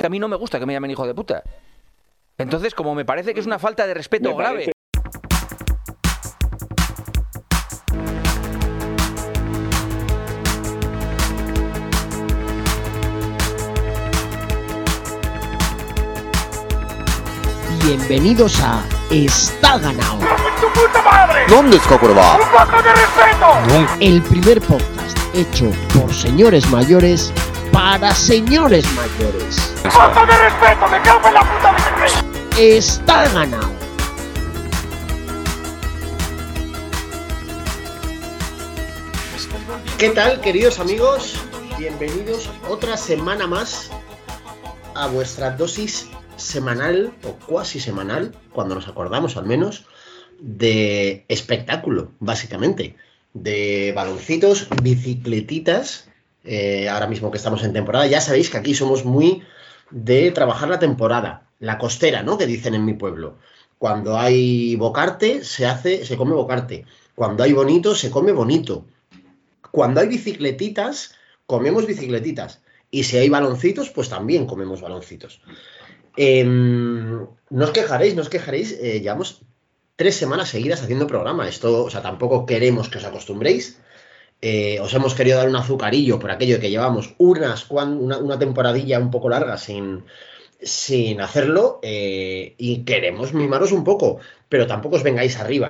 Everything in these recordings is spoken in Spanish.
que a mí no me gusta que me llamen hijo de puta. Entonces, como me parece que es una falta de respeto Me grave. parece- Bienvenidos a Está Ganado, ¿Dónde está Cuerva? el primer podcast hecho por señores mayores para señores mayores. Está Ganado. ¿Qué tal, queridos amigos? Bienvenidos otra semana más a vuestra dosis semanal o cuasi semanal, cuando nos acordamos al menos, de espectáculo, básicamente. De baloncitos, bicicletitas. Eh, ahora mismo que estamos en temporada, ya sabéis que aquí somos muy de trabajar la temporada, la costera, ¿no? Que dicen en mi pueblo. Cuando hay bocarte, se hace, se come bocarte. Cuando hay bonito, se come bonito. Cuando hay bicicletitas, comemos bicicletitas. Y si hay baloncitos, pues también comemos baloncitos. Em, no os quejaréis, no os quejaréis. eh, llevamos tres semanas seguidas haciendo programa. Esto, o sea, tampoco queremos que os acostumbréis. Eh, os hemos querido dar un azucarillo por aquello de que llevamos unas, cuan- una, una temporadilla un poco larga sin, sin hacerlo eh, y queremos mimaros un poco, pero tampoco os vengáis arriba.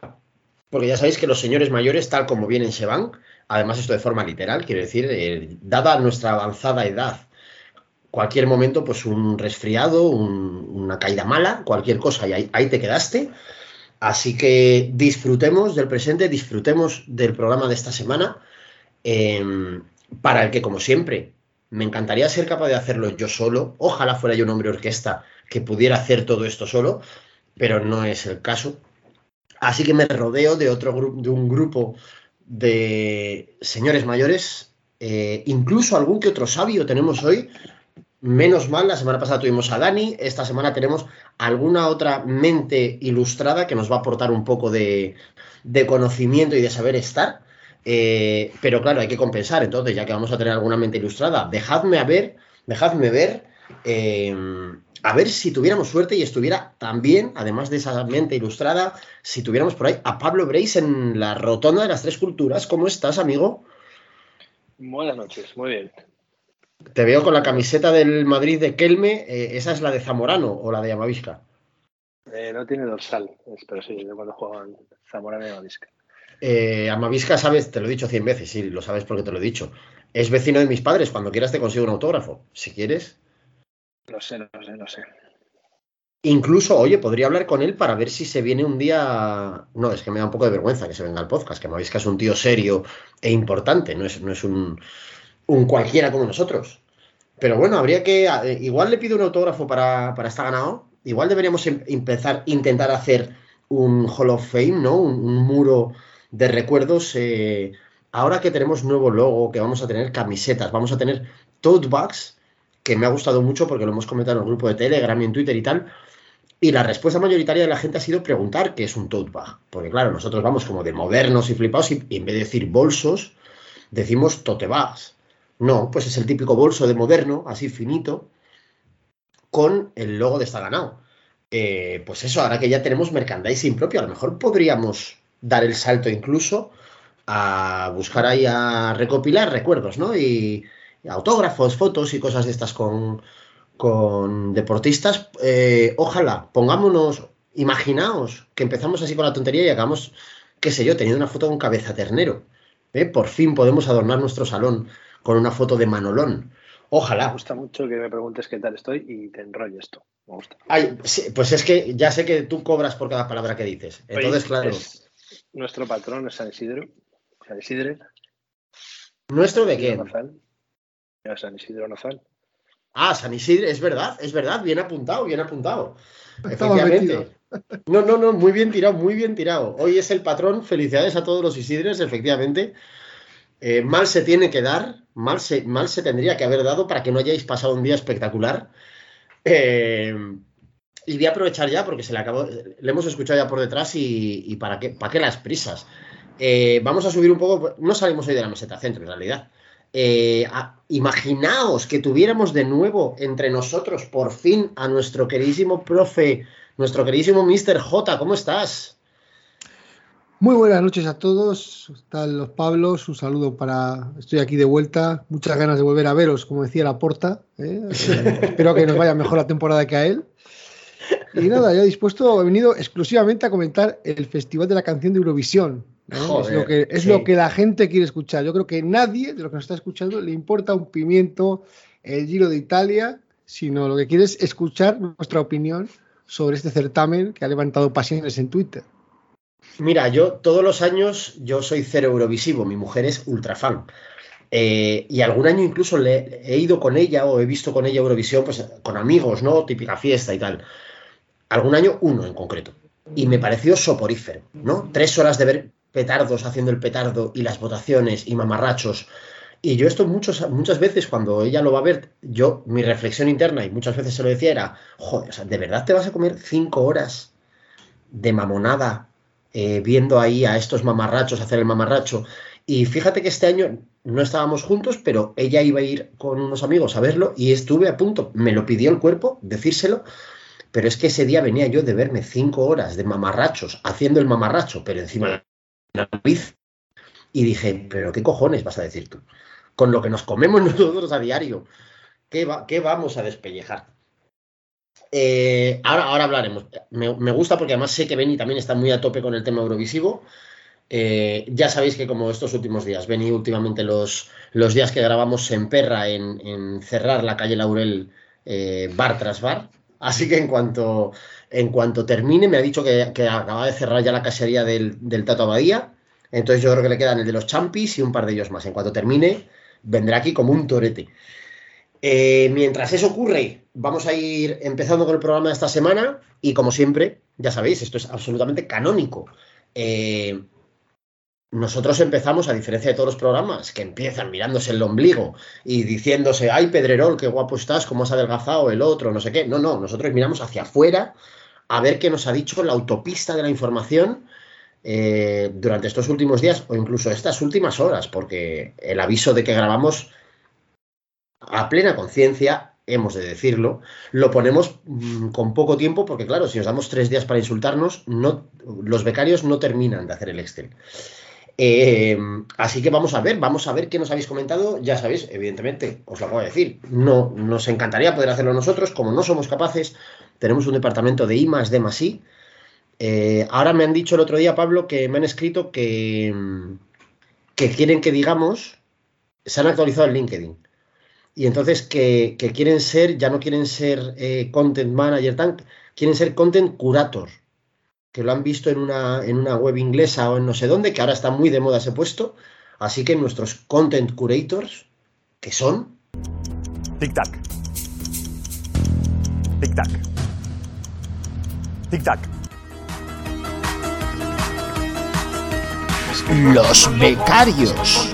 Porque ya sabéis que los señores mayores, tal como vienen, se van. Además, esto de forma literal, quiero decir, eh, dada nuestra avanzada edad, cualquier momento, pues un resfriado, un- una caída mala, cualquier cosa, y ahí, ahí te quedaste. Así que disfrutemos del presente, disfrutemos del programa de esta semana, eh, para el que, como siempre, me encantaría ser capaz de hacerlo yo solo. Ojalá fuera yo un hombre orquesta que pudiera hacer todo esto solo, pero no es el caso. Así que me rodeo de otro grupo, de un grupo de señores mayores, eh, incluso algún que otro sabio tenemos hoy. Menos mal, la semana pasada tuvimos a Dani, esta semana tenemos alguna otra mente ilustrada que nos va a aportar un poco de, de conocimiento y de saber estar. Eh, pero claro, hay que compensar. Entonces, ya que vamos a tener alguna mente ilustrada, dejadme a ver, dejadme ver, eh, a ver si tuviéramos suerte y estuviera también, además de esa mente ilustrada, si tuviéramos por ahí a Pablo Breis en la rotonda de las tres culturas. ¿Cómo estás, amigo? Buenas noches, muy bien. Te veo con la camiseta del Madrid de Kelme. eh, ¿Esa es la de Zamorano o la de Amavisca? No tiene dorsal, pero sí, de cuando jugaban Zamora y Mavisca. Eh, Amavisca, sabes, te lo he dicho cien veces, sí, lo sabes porque te lo he dicho. Es vecino de mis padres, cuando quieras te consigo un autógrafo, si quieres. No sé, no sé, no sé. Incluso, oye, podría hablar con él para ver si se viene un día. No, es que me da un poco de vergüenza que se venga al podcast, que Amavisca es un tío serio e importante, no es, no es un, un cualquiera como nosotros. Pero bueno, habría que. eh, Igual le pido un autógrafo para, para estar ganado. Igual deberíamos em- empezar, intentar hacer un Hall of Fame, ¿no? Un, un muro de recuerdos. eh, ahora que tenemos nuevo logo, que vamos a tener camisetas, vamos a tener tote bags, que me ha gustado mucho porque lo hemos comentado en el grupo de Telegram y en Twitter y tal. Y la respuesta mayoritaria de la gente ha sido preguntar qué es un tote bag. Porque claro, nosotros vamos como de modernos y flipados y, en vez de decir bolsos, decimos tote bags. No, pues es el típico bolso de moderno, así finito, con el logo de Está Ganado. Eh, pues eso, ahora que ya tenemos merchandising propio, a lo mejor podríamos dar el salto incluso a buscar ahí a recopilar recuerdos, ¿no? Y, y autógrafos, fotos y cosas de estas con, con deportistas. Eh, ojalá, pongámonos, imaginaos que empezamos así con la tontería y acabamos, qué sé yo, teniendo una foto un cabeza ternero. ¿eh? Por fin podemos adornar nuestro salón con una foto de Manolón. Me Ojalá. gusta mucho que me preguntes qué tal estoy y te enrolles esto. Me gusta. Ay, sí, pues es que ya sé que tú cobras por cada palabra que dices. Entonces, claro. es- nuestro patrón es San Isidro. San Isidro. ¿Nuestro de quién? Nozal. San Isidro Nozal. Ah, San Isidro, es verdad, es verdad, bien apuntado, bien apuntado. Efectivamente. No, no, no, muy bien tirado, muy bien tirado. Hoy es el patrón, felicidades a todos los Isidres, efectivamente. Eh, mal se tiene que dar, mal se, mal se tendría que haber dado para que no hayáis pasado un día espectacular. Eh, y voy a aprovechar ya porque se le acabó, le hemos escuchado ya por detrás y, y para qué, para qué las prisas. Eh, vamos a subir un poco, no salimos hoy de la meseta centro en realidad. Eh, imaginaos que tuviéramos de nuevo entre nosotros por fin a nuestro queridísimo profe, nuestro queridísimo Mr. J. ¿Cómo estás? Muy buenas noches a todos. Están los Pablos. Un saludo para. Estoy aquí de vuelta. Muchas ganas de volver a veros, como decía la porta. ¿eh? espero que nos vaya mejor la temporada que a él. Y nada, ya dispuesto, he venido exclusivamente a comentar el Festival de la Canción de Eurovisión. es lo, que, es lo que la gente quiere escuchar. Yo creo que nadie de lo que nos está escuchando le importa un pimiento el Giro de Italia, sino lo que quiere es escuchar nuestra opinión sobre este certamen que ha levantado pasiones en Twitter. Mira, yo todos los años yo soy cero Eurovisivo, mi mujer es ultra fan. Eh, y algún año incluso le, he ido con ella o he visto con ella Eurovisión, pues con amigos, ¿no? Típica fiesta y tal algún año uno en concreto. Y me pareció soporífero, ¿no? Tres horas de ver petardos haciendo el petardo y las votaciones y mamarrachos. Y yo esto muchos, muchas veces cuando ella lo va a ver, yo, mi reflexión interna, y muchas veces se lo decía, era, joder, o sea, ¿de verdad te vas a comer cinco horas de mamonada eh, viendo ahí a estos mamarrachos hacer el mamarracho? Y fíjate que este año no estábamos juntos, pero ella iba a ir con unos amigos a verlo y estuve a punto, me lo pidió el cuerpo, decírselo, pero es que ese día venía yo de verme cinco horas de mamarrachos haciendo el mamarracho, pero encima de la nariz. Y dije, pero ¿qué cojones vas a decir tú? Con lo que nos comemos nosotros a diario, ¿qué, qué vamos a despellejar? Eh, ahora, ahora hablaremos. Me, gusta porque además sé que Benny también está muy a tope con el tema Eurovisivo. Eh, ya sabéis que como estos últimos días, Benny últimamente los, los días que grabamos se emperra en, cerrar la calle Laurel eh, bar tras bar. Así que en cuanto, en cuanto termine, me ha dicho que, acaba de cerrar ya la casería del, del, Tato Abadía. Entonces yo creo que le quedan el de los Champis y un par de ellos más. En cuanto termine, vendrá aquí como un torete. Eh, mientras eso ocurre, vamos a ir empezando con el programa de esta semana. Y como siempre, ya sabéis, esto es absolutamente canónico. Eh, nosotros empezamos, a diferencia de todos los programas, que empiezan mirándose el ombligo y diciéndose, ay, Pedrerol, qué guapo estás, cómo has adelgazado el otro, no sé qué. No, no, nosotros miramos hacia afuera a ver qué nos ha dicho la autopista de la información eh, durante estos últimos días o incluso estas últimas horas, porque el aviso de que grabamos a plena conciencia, hemos de decirlo, lo ponemos mm, con poco tiempo, porque claro, si nos damos tres días para insultarnos, no, los becarios no terminan de hacer el Excel. Eh, así que vamos a ver, vamos a ver qué nos habéis comentado. Ya sabéis, evidentemente, os lo acabo de decir, no, nos encantaría poder hacerlo nosotros, como no somos capaces, tenemos un departamento de I más D. Eh, ahora me han dicho el otro día, Pablo, que me han escrito que, quieren que digamos, se han actualizado el LinkedIn. Y entonces que, quieren ser, ya no quieren ser eh, content manager, quieren ser content curator que lo han visto en una, en una web inglesa o en no sé dónde, que ahora está muy de moda ese puesto. Así que nuestros content curators, que son. Tic-tac. Tic-tac. Tic-tac. Los becarios.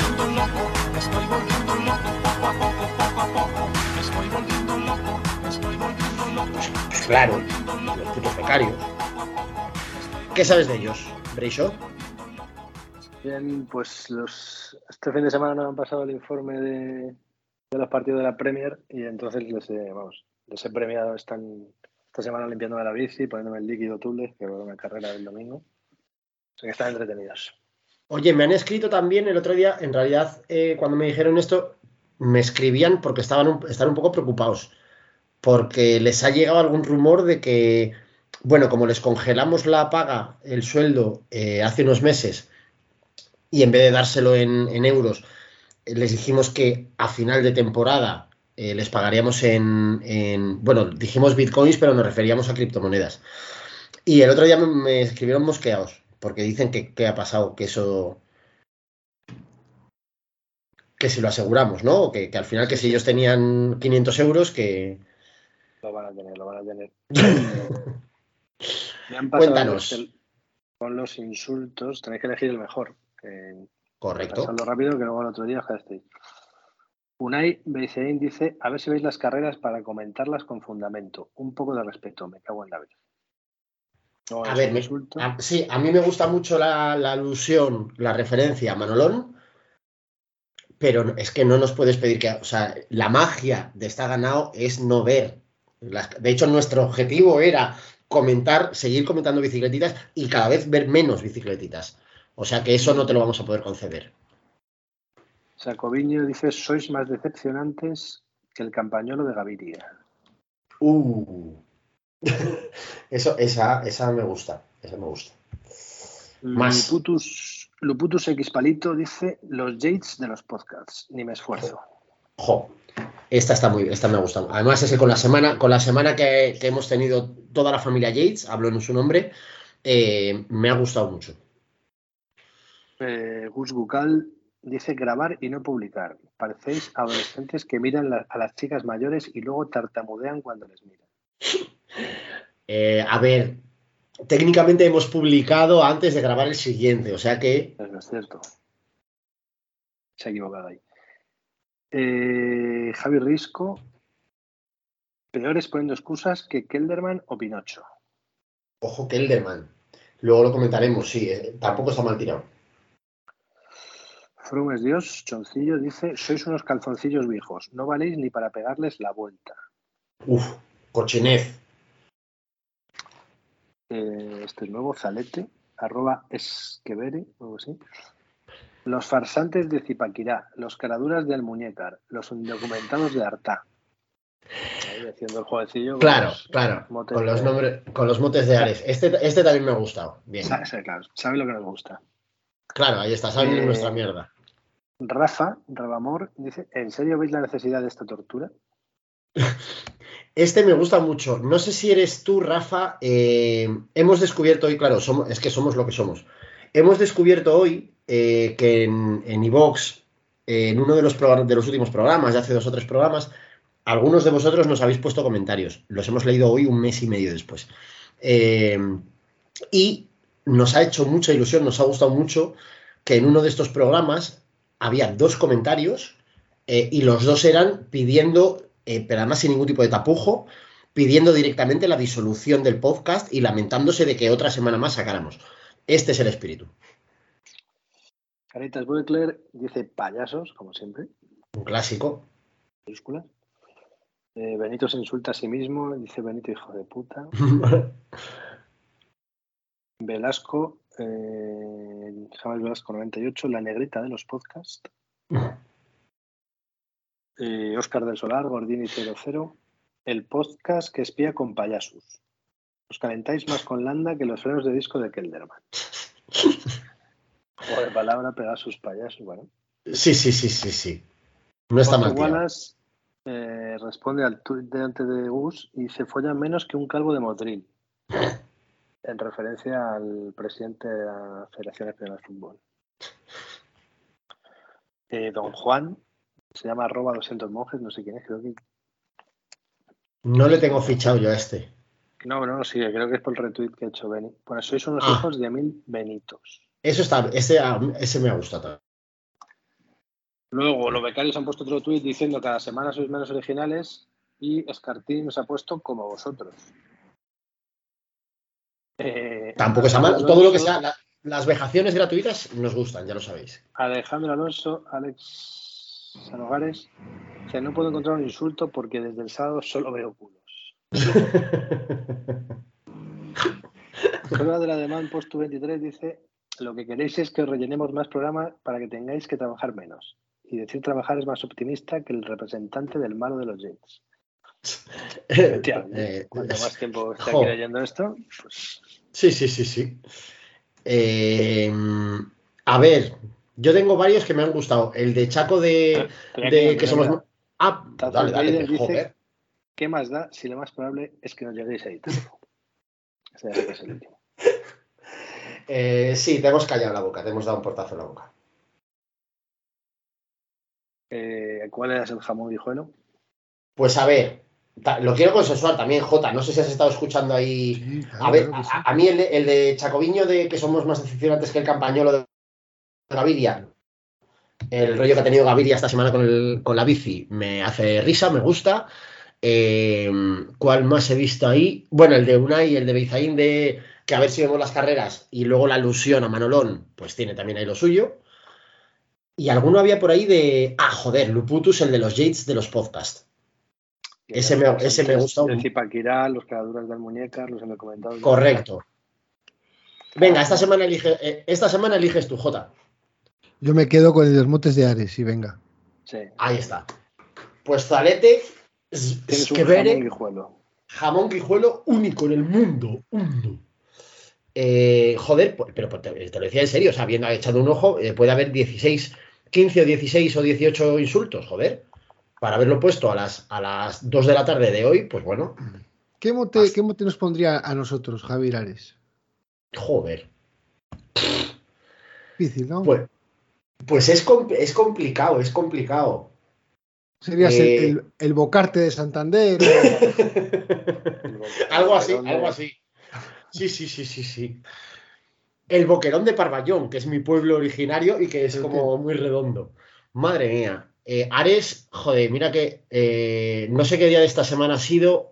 Claro, los putos becarios ¿Qué sabes de ellos, Breisho? Bien, pues los, este fin de semana nos han pasado el informe de, los partidos de la Premier y entonces les he, vamos, les he premiado esta, esta semana limpiándome la bici, poniéndome el líquido Tules, que va una carrera del domingo. O sea que están entretenidos. Oye, me han escrito también el otro día, en realidad, eh, cuando me dijeron esto, me escribían porque estaban un, estaban un poco preocupados, porque les ha llegado algún rumor de que bueno, como les congelamos la paga, el sueldo, eh, hace unos meses, y en vez de dárselo en, euros, les dijimos que a final de temporada eh, les pagaríamos en, bueno, dijimos bitcoins, pero nos referíamos a criptomonedas. Y el otro día me, escribieron mosqueados, porque dicen que, qué ha pasado, que eso, que si lo aseguramos, ¿no? Que, que, al final que si ellos tenían 500 euros, que... Lo van a tener, lo van a tener. Me han Cuéntanos. Con los insultos, tenéis que elegir el mejor. Correcto. Pasando rápido, que luego el otro día. Unai Beisein dice, a ver si veis las carreras para comentarlas con fundamento. Un poco de respeto, me cago en la vida. a ver, me, sí, a mí me gusta mucho la, alusión, la referencia a Manolón, pero es que no nos puedes pedir que, o sea, la magia de esta ganado es no ver. de hecho, nuestro objetivo era comentar, seguir comentando bicicletitas y cada vez ver menos bicicletitas. O sea que eso no te lo vamos a poder conceder. Sacoviño dice, sois más decepcionantes que el campañolo de Gaviria. Uh. Eso, esa, esa me gusta. Esa me gusta. Más. Luputus, Luputus X Palito dice los Yates de los podcasts. Ni me esfuerzo. Jo. Esta está muy, esta me gusta. Además, es que con la semana, con la semana que, hemos tenido toda la familia Yates, hablo en su nombre, eh, me ha gustado mucho. Eh, Gus Bucal dice grabar y no publicar. Parecéis adolescentes que miran a las chicas mayores y luego tartamudean cuando les miran. Eh, a ver, técnicamente hemos publicado antes de grabar el siguiente, o sea que. No es cierto. Se ha equivocado ahí. Eh, Javi Risco. Peores poniendo excusas que Kelderman o Pinocho. Ojo, Kelderman. Luego lo comentaremos, sí, tampoco está mal tirado. Frum es Dios, Choncillo dice, sois unos calzoncillos viejos, no valéis ni para pegarles la vuelta. Uf, cochinez. Eh, este es nuevo, Zalete, arroba esquevere, algo así. Los farsantes de Zipaquirá, los caraduras del Muñecar, los indocumentados de Artá. Ahí haciendo el jueguecillo. Claro, claro. Con los, nombres, con los motes de Ares. Este, este también me ha gustado. Bien. Sabe, claro, sabe lo que nos gusta. Claro, ahí está, sabe eh, nuestra mierda. Rafa, Rabamor, dice, ¿en serio veis la necesidad de esta tortura? Este me gusta mucho. No sé si eres tú, Rafa. Eh, hemos descubierto hoy, claro, somos, es que somos lo que somos. Hemos descubierto hoy eh, que en, en en uno de los, últimos programas, de hace dos o tres programas, algunos de vosotros nos habéis puesto comentarios. Los hemos leído hoy un mes y medio después. Eh, y nos ha hecho mucha ilusión, nos ha gustado mucho que en uno de estos programas había dos comentarios eh, y los dos eran pidiendo, pero además sin ningún tipo de tapujo, pidiendo directamente la disolución del podcast y lamentándose de que otra semana más sacáramos. Este es el espíritu. Caritas Buekler dice payasos, como siempre. Un clásico. Eh, Benito se insulta a sí mismo, dice Benito, hijo de puta. Velasco eh, James Velasco 98, La Negrita de los podcasts. Eh, Oscar del Solar, Gordini 00, el podcast que espía con payasos. Os calentáis más con Landa que los frenos de disco de Kelderman. o de palabra sus payasos, bueno. Sí, sí, sí, sí, sí. No está mal. Wallace eh, responde al tuit de antes de Gus y se folla menos que un calvo de Motril en referencia al presidente de la Federación Española de Fútbol. Eh, don Juan, se llama arroba 200 monjes, no sé quién es, creo que... No le tengo fichado yo a este. No, no, sí, creo que es por el retweet que ha hecho Beni. Bueno, sois unos ah. hijos de mil Benitos. Eso está, ese, ese me ha gustado. Luego, los becarios han puesto otro tweet diciendo que cada semana sois menos originales y Escartín nos ha puesto como vosotros. Eh, Tampoco está mal. Todo lo que sea, las vejaciones gratuitas nos gustan, ya lo sabéis. Alejandro Alonso, Alex Sanogares, que no puedo encontrar un insulto porque desde el sábado solo veo culos. Prueba de la demanda post 23 dice lo que queréis es que rellenemos más programas para que tengáis que trabajar menos. Y decir trabajar es más optimista que el representante del malo de los Jets. Eh, cuanto más tiempo esté aquí leyendo esto, pues... Sí, sí, sí, sí. Eh, a ver, yo tengo varios que me han gustado. El de Chaco de, que somos. Ah, dale, dale, dice, ¿Qué más da si lo más probable es que nos lleguéis a editar? Ese es el último. Eh, sí, te hemos callado la boca, te hemos dado un portazo en la boca. ¿Cuál es el jamón hijuelo? Pues a ver, lo quiero consensuar también, Jota. No sé si has estado escuchando ahí. a ver, a, mí el de, el de, Chacoviño de que somos más decepcionantes que el campañolo de Gaviria. El rollo que ha tenido Gaviria esta semana con, la bici me hace risa, me gusta. Eh, ¿Cuál más he visto ahí? Bueno, el de Unai y el de Beizaín de que a ver si vemos las carreras y luego la alusión a Manolón, pues tiene también ahí lo suyo. Y alguno había por ahí de. Ah, joder, Luputus, el de los Yates de los podcasts. Ese me, ese me gusta. El Zipaquirá, los caladuras del muñeca, los he comentado. Correcto. Venga, esta semana, elige, eh, esta semana eliges tú, Jota. Yo me quedo con los motes de Ares, y venga. Sí. Ahí está. Pues Zalete, Un Skevere, jamón guijuelo. jamón quijuelo único en el mundo. Eh, joder, pues- pero pues, te, te lo decía en serio, o sea, habiendo echado un ojo, eh, puede haber 16, 15 o 16 o 18 insultos, joder. Para haberlo puesto a las, a las 2 de la tarde de hoy, pues bueno, ¿Qué mote, ¿Qué mote nos pondría a nosotros, Javier Ares? joder. Difícil, ¿no? Pues, pues es, es complicado, es complicado. Serías el- eh, el, el bocarte de Santander. algo así, algo así. Sí, sí, sí, sí, sí. El Boquerón de Parvallón, que es mi pueblo originario y que es como muy redondo. Madre mía. Eh, Ares, joder, mira que eh, no sé qué día de esta semana ha sido.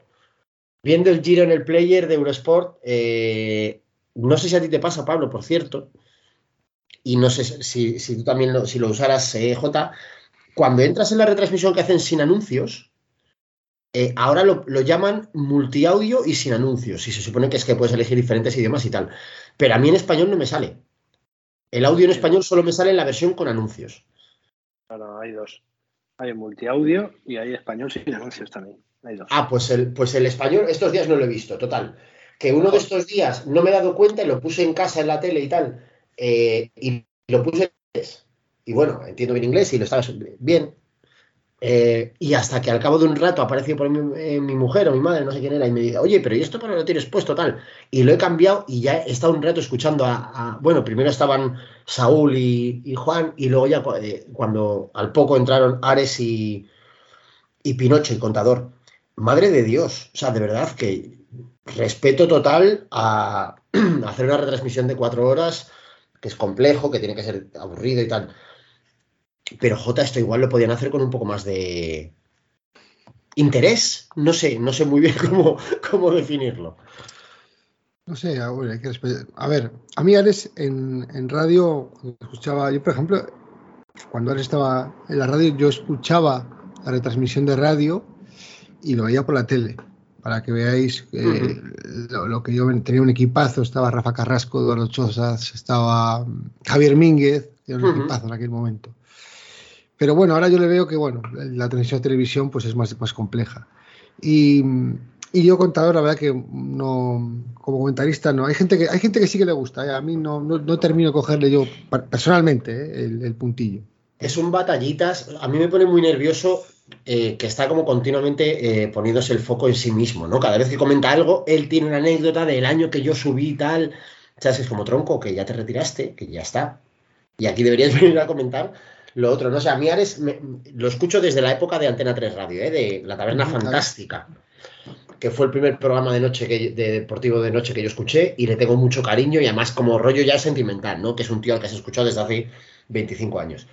Viendo el giro en el player de Eurosport, eh, no sé si a ti te pasa, Pablo, por cierto, y no sé si, si tú también lo, si lo usaras, eh, J, cuando entras en la retransmisión que hacen sin anuncios, eh, ahora lo, lo llaman multiaudio y sin anuncios. Y se supone que es que puedes elegir diferentes idiomas y tal. Pero a mí en español no me sale. El audio en español solo me sale en la versión con anuncios. Claro, hay dos. Hay multiaudio y hay español sin anuncios también. Hay dos. Ah, pues el, pues el español estos días no lo he visto, total. Que uno de estos días no me he dado cuenta y lo puse en casa en la tele y tal. eh, y lo puse en inglés. Y bueno, entiendo bien inglés y lo estaba bien. Eh, y hasta que al cabo de un rato apareció por mi, eh, mi mujer o mi madre, no sé quién era, y me dice, oye, pero ¿y esto para lo tienes puesto tal? Y lo he cambiado y ya he estado un rato escuchando a, bueno, primero estaban Saúl y, y Juan, y luego ya eh, cuando al poco entraron Ares y, y Pinocho, el contador. Madre de Dios, o sea, de verdad que respeto total a hacer una retransmisión de cuatro horas, que es complejo, que tiene que ser aburrido y tal. Pero J, esto igual lo podían hacer con un poco más de interés. No sé, no sé muy bien cómo, cómo definirlo. No sé, a ver, hay que. A ver, a mí Ares en, en radio, escuchaba, yo por ejemplo, cuando Ares estaba en la radio, yo escuchaba la retransmisión de radio y lo veía por la tele, para que veáis eh, lo, lo que yo tenía un equipazo, estaba Rafa Carrasco, Eduardo Chozas, estaba Javier Mínguez, era un equipazo en aquel momento. Pero bueno, ahora yo le veo que bueno, la transmisión de televisión pues es más, más compleja. Y, y yo contador, la verdad que no, como comentarista no. Hay gente que, hay gente que sí que le gusta, ¿eh? a mí no, no, no termino de cogerle yo personalmente ¿eh? el, puntillo. Es un batallitas. A mí me pone muy nervioso eh, que está como continuamente poniéndose el foco en sí mismo, ¿no? Cada vez que comenta algo, él tiene una anécdota del año que yo subí y tal. ¿Sabes? Es como tronco, que ya te retiraste, que ya está. Y aquí deberías venir a comentar lo otro. No sé, a mí Ares me- lo escucho desde la época de Antena 3 Radio, ¿eh? de La Taberna. Fantástica, que fue el primer programa de noche que, de deportivo de noche que yo escuché y le tengo mucho cariño y además como rollo ya sentimental, ¿no? Que es un tío al que has escuchado desde hace 25 años.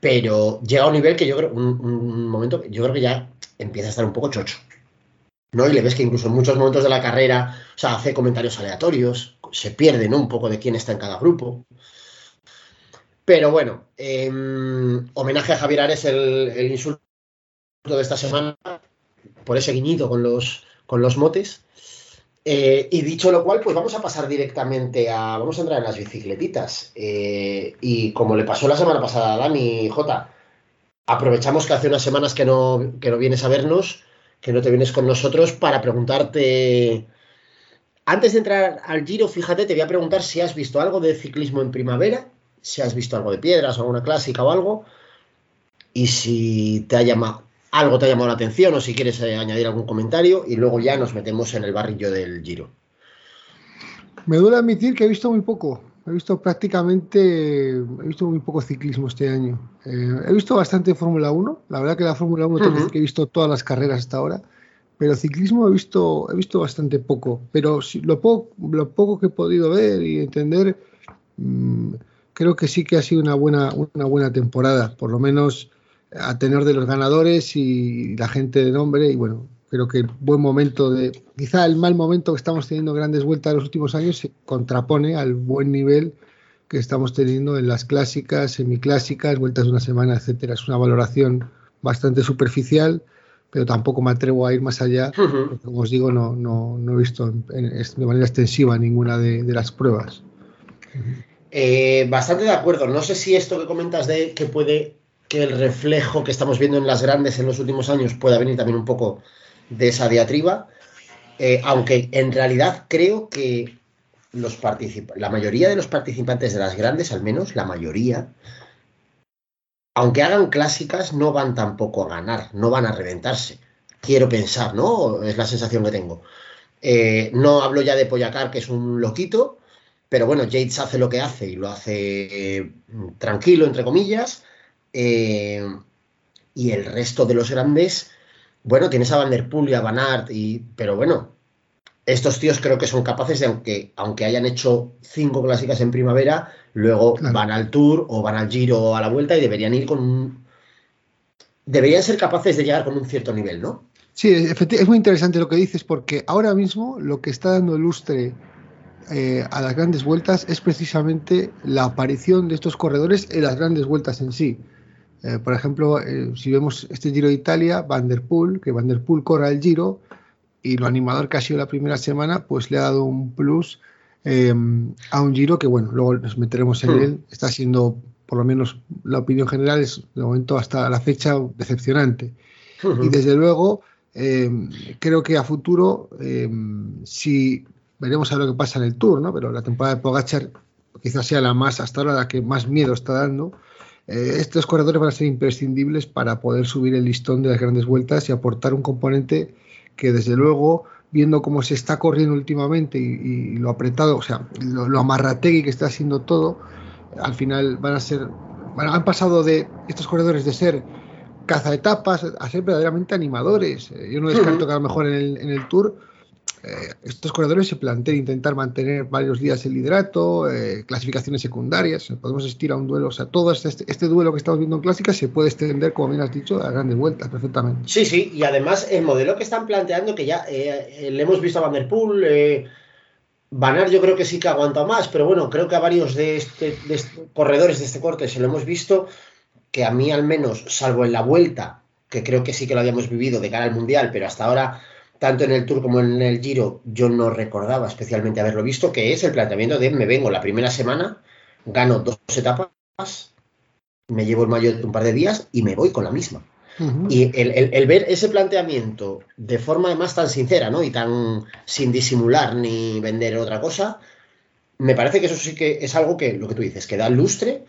Pero llega a un nivel que yo creo, un, un momento, yo creo que ya empieza a estar un poco chocho. ¿no? Y le ves que incluso en muchos momentos de la carrera, o sea, hace comentarios aleatorios, se pierde, ¿no? Un poco de quién está en cada grupo. Pero bueno, eh, homenaje a Javier Ares, el, el insulto de esta semana, por ese guiñito con los, con los motes. Eh, y dicho lo cual, pues vamos a pasar directamente a. Vamos a entrar en las bicicletitas. Eh, y como le pasó la semana pasada a Dani J, aprovechamos que hace unas semanas que no, que no vienes a vernos, que no te vienes con nosotros, para preguntarte. Antes de entrar al giro, fíjate, te voy a preguntar si has visto algo de ciclismo en primavera, si has visto algo de piedras o alguna clásica o algo, y si te ha llamado, algo te ha llamado la atención o si quieres eh, añadir algún comentario, y luego ya nos metemos en el barrillo del giro. Me duele admitir que he visto muy poco. He visto prácticamente, he visto muy poco ciclismo este año. Eh, he visto bastante Fórmula 1. La verdad que la Fórmula 1 tengo que Ujú. decir que he visto todas las carreras hasta ahora. Pero ciclismo he visto, he visto bastante poco. Pero si- lo, poco, lo poco que he podido ver y entender, mm, creo que sí que ha sido una buena, una buena temporada. Por lo menos a tenor de los ganadores y la gente de nombre. Y bueno, creo que el buen momento de. Quizá el mal momento que estamos teniendo grandes vueltas en los últimos años se contrapone al buen nivel que estamos teniendo en las clásicas, semiclásicas, vueltas de una semana, etcétera. Es una valoración bastante superficial, pero tampoco me atrevo a ir más allá. porque, como os digo, no, no, no he visto en- en- de manera extensiva ninguna de, de las pruebas. Eh, bastante de acuerdo. No sé si esto que comentas de que puede que el reflejo que estamos viendo en las grandes en los últimos años pueda venir también un poco de esa diatriba. Eh, aunque en realidad creo que los la mayoría de los participantes de las grandes, al menos la mayoría, aunque hagan clásicas, no van tampoco a ganar, no van a reventarse. Quiero pensar, ¿no? Es la sensación que tengo. Eh, no hablo ya de Poyacar, que es un loquito, pero bueno, Yates hace lo que hace y lo hace eh, tranquilo, entre comillas. eh, y el resto de los grandes, bueno, tienes a Van Der Poel y a Van Aert, y, pero bueno, estos tíos creo que son capaces de, aunque, aunque hayan hecho cinco clásicas en primavera, luego Claro. van al Tour o van al Giro o a la Vuelta y deberían ir con un... Deberían ser capaces de llegar con un cierto nivel, ¿no? Sí, es muy interesante lo que dices porque ahora mismo lo que está dando lustre eh, a las grandes vueltas es precisamente la aparición de estos corredores en las grandes vueltas en sí. Eh, por ejemplo, eh, si vemos este Giro de Italia, Van der Poel, que Van der Poel corra el Giro y lo animador que ha sido la primera semana, pues le ha dado un plus eh, a un Giro que, bueno, luego nos meteremos en Hmm. él. Está siendo, por lo menos la opinión general, es de momento hasta la fecha decepcionante. Y desde luego, eh, creo que a futuro, eh, si veremos a ver lo que pasa en el Tour, ¿no? Pero la temporada de Pogachar quizás sea la más, hasta ahora, la que más miedo está dando. Eh, estos corredores van a ser imprescindibles para poder subir el listón de las grandes vueltas y aportar un componente que, desde luego, viendo cómo se está corriendo últimamente y, y lo apretado, o sea, lo, lo amarrategui que está haciendo todo, al final van a ser, bueno, han pasado de estos corredores de ser cazaetapas a ser verdaderamente animadores. Eh, Yo no descarto que a lo mejor en el, en el Tour eh, estos corredores se planteen intentar mantener varios días el liderato, eh, clasificaciones secundarias, podemos asistir a un duelo, o sea, todo este, este duelo que estamos viendo en clásicas se puede extender, como bien has dicho, a grandes vueltas perfectamente. Sí, sí, y además el modelo que están planteando, que ya eh, le hemos visto a Van der Poel, eh, Van Aert yo creo que sí que aguanta más, pero bueno, creo que a varios de, este, de este- corredores de este corte se lo hemos visto, que a mí al menos, salvo en la vuelta, que creo que sí que lo habíamos vivido de cara al Mundial, pero hasta ahora, tanto en el Tour como en el Giro, yo no recordaba especialmente haberlo visto, que es el planteamiento de me vengo la primera semana, gano dos etapas, me llevo el mayo un par de días y me voy con la misma. Y el, el- el ver ese planteamiento de forma además tan sincera, ¿no? Y tan sin disimular ni vender otra cosa, me parece que eso sí que es algo que, lo que tú dices, que da lustre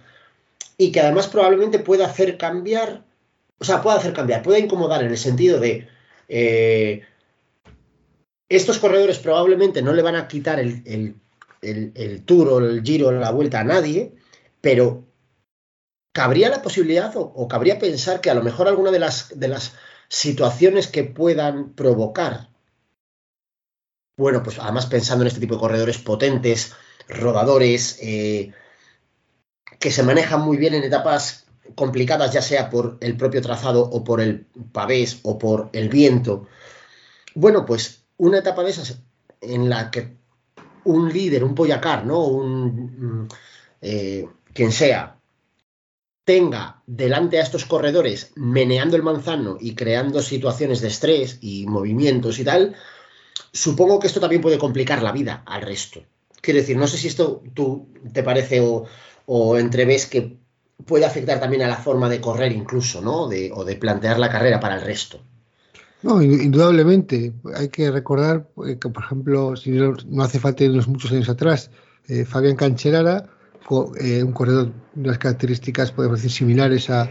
y que además probablemente pueda hacer cambiar, o sea, puede hacer cambiar, puede incomodar en el sentido de eh, estos corredores probablemente no le van a quitar el, el, el, tour o el giro o la vuelta a nadie, pero cabría la posibilidad o, o, cabría pensar que a lo mejor alguna de las, de las situaciones que puedan provocar, bueno, pues además pensando en este tipo de corredores potentes, rodadores, eh, que se manejan muy bien en etapas complicadas, ya sea por el propio trazado o por el pavés o por el viento. Bueno, pues una etapa de esas en la que un líder, un Poyacar, ¿no? Un, eh, quien sea, tenga delante a estos corredores meneando el manzano y creando situaciones de estrés y movimientos y tal, supongo que esto también puede complicar la vida al resto. Quiero decir, no sé si esto tú te parece o, o entreves que puede afectar también a la forma de correr incluso, ¿no? De, o de plantear la carrera para el resto. No, indudablemente. Hay que recordar que, por ejemplo, si no, no hace falta irnos muchos años atrás, eh, Fabián Cancherara, eh, un corredor de unas características, podemos decir, similares a,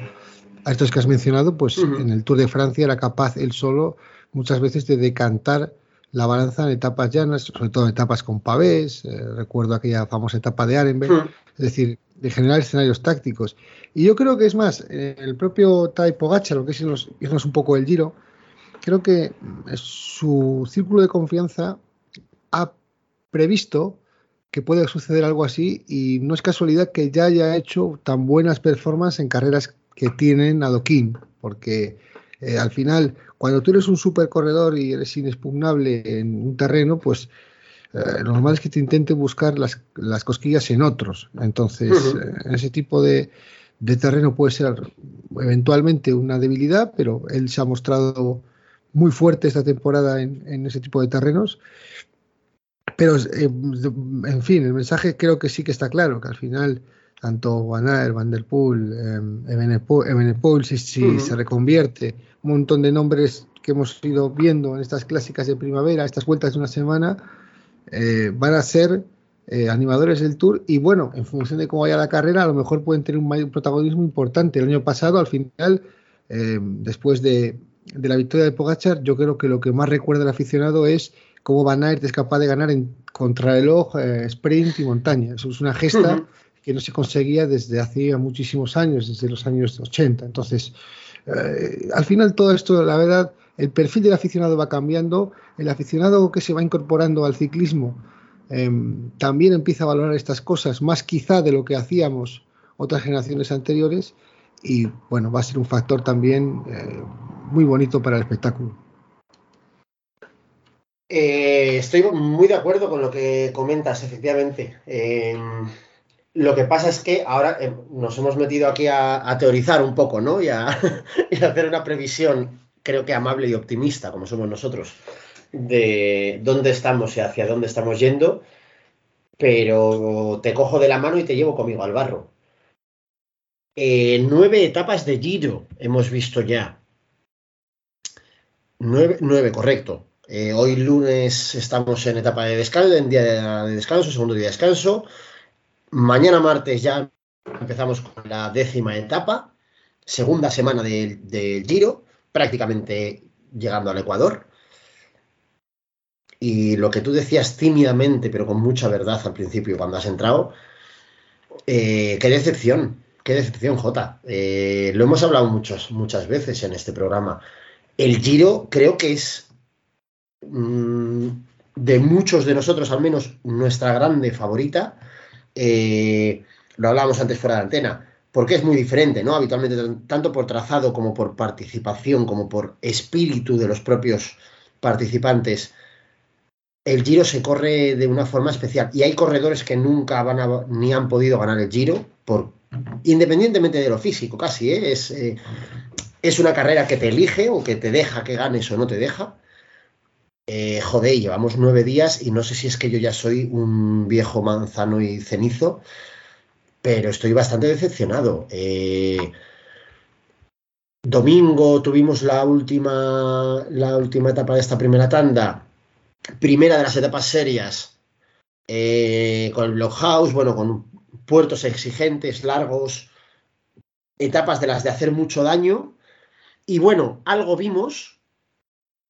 a estos que has mencionado, pues uh -huh. en el Tour de Francia era capaz él solo muchas veces de decantar la balanza en etapas llanas, sobre todo en etapas con pavés, eh, recuerdo aquella famosa etapa de Arenberg, uh -huh. es decir, de generar escenarios tácticos. Y yo creo que es más, el propio Tai Pogacar, lo que es irnos, irnos un poco el giro, creo que su círculo de confianza ha previsto que puede suceder algo así y no es casualidad que ya haya hecho tan buenas performances en carreras que tienen adoquín, porque eh, al final, cuando tú eres un super corredor y eres inexpugnable en un terreno, pues eh, lo normal es que te intente buscar las, las cosquillas en otros. Entonces, eh, en ese tipo de, de, terreno puede ser eventualmente una debilidad, pero él se ha mostrado muy fuerte esta temporada en, en ese tipo de terrenos. Pero, eh, en fin, el mensaje creo que sí que está claro, que al final tanto Van Aert, Van Der Poel, eh, si, si uh -huh. se reconvierte, un montón de nombres que hemos ido viendo en estas clásicas de primavera, estas vueltas de una semana, eh, van a ser eh, animadores del Tour y bueno, en función de cómo vaya la carrera, a lo mejor pueden tener un, protagonismo importante. El año pasado, al final, después de, de, la victoria de Pogachar, yo creo que lo que más recuerda el aficionado es cómo Van Aert es capaz de ganar en contrarreloj, eh, sprint y montaña. Eso es una gesta uh -huh. que no se conseguía desde hace muchísimos años, desde los años 80. Entonces, eh, al final todo esto, la verdad, el perfil del aficionado va cambiando, el aficionado que se va incorporando al ciclismo eh, también empieza a valorar estas cosas, más quizá de lo que hacíamos otras generaciones anteriores, y bueno, va a ser un factor también eh, muy bonito para el espectáculo. Eh, estoy muy de acuerdo con lo que comentas, efectivamente. Eh, lo que pasa es que ahora eh, nos hemos metido aquí a, teorizar un poco, ¿no? Y a, hacer una previsión, creo que amable y optimista, como somos nosotros, de dónde estamos y hacia dónde estamos yendo. Pero te cojo de la mano y te llevo conmigo al barro. Nueve etapas de Giro hemos visto ya. Nueve, nueve correcto. Eh, hoy lunes estamos en etapa de descanso, en día de, de, descanso, segundo día de descanso. Mañana martes ya empezamos con la décima etapa, segunda semana del de Giro, prácticamente llegando al Ecuador. Y lo que tú decías tímidamente, pero con mucha verdad al principio cuando has entrado, eh, qué decepción, qué decepción, Jota. Eh, lo hemos hablado muchos, muchas veces en este programa. El Giro creo que es mmm, de muchos de nosotros, al menos nuestra grande favorita. Eh, lo hablábamos antes fuera de antena, porque es muy diferente, ¿no? Habitualmente, tanto por trazado como por participación, como por espíritu de los propios participantes, el Giro se corre de una forma especial. Y hay corredores que nunca van a, ni han podido ganar el Giro, por, independientemente de lo físico, casi, ¿eh? Es, eh, es una carrera que te elige o que te deja que ganes o no te deja. Eh, joder, llevamos nueve días y no sé si es que yo ya soy un viejo manzano y cenizo, pero estoy bastante decepcionado. Eh, domingo tuvimos la última, la última etapa de esta primera tanda, primera de las etapas serias, eh, con el Blockhouse, bueno, con puertos exigentes, largos, etapas de las de hacer mucho daño. Y bueno, algo vimos,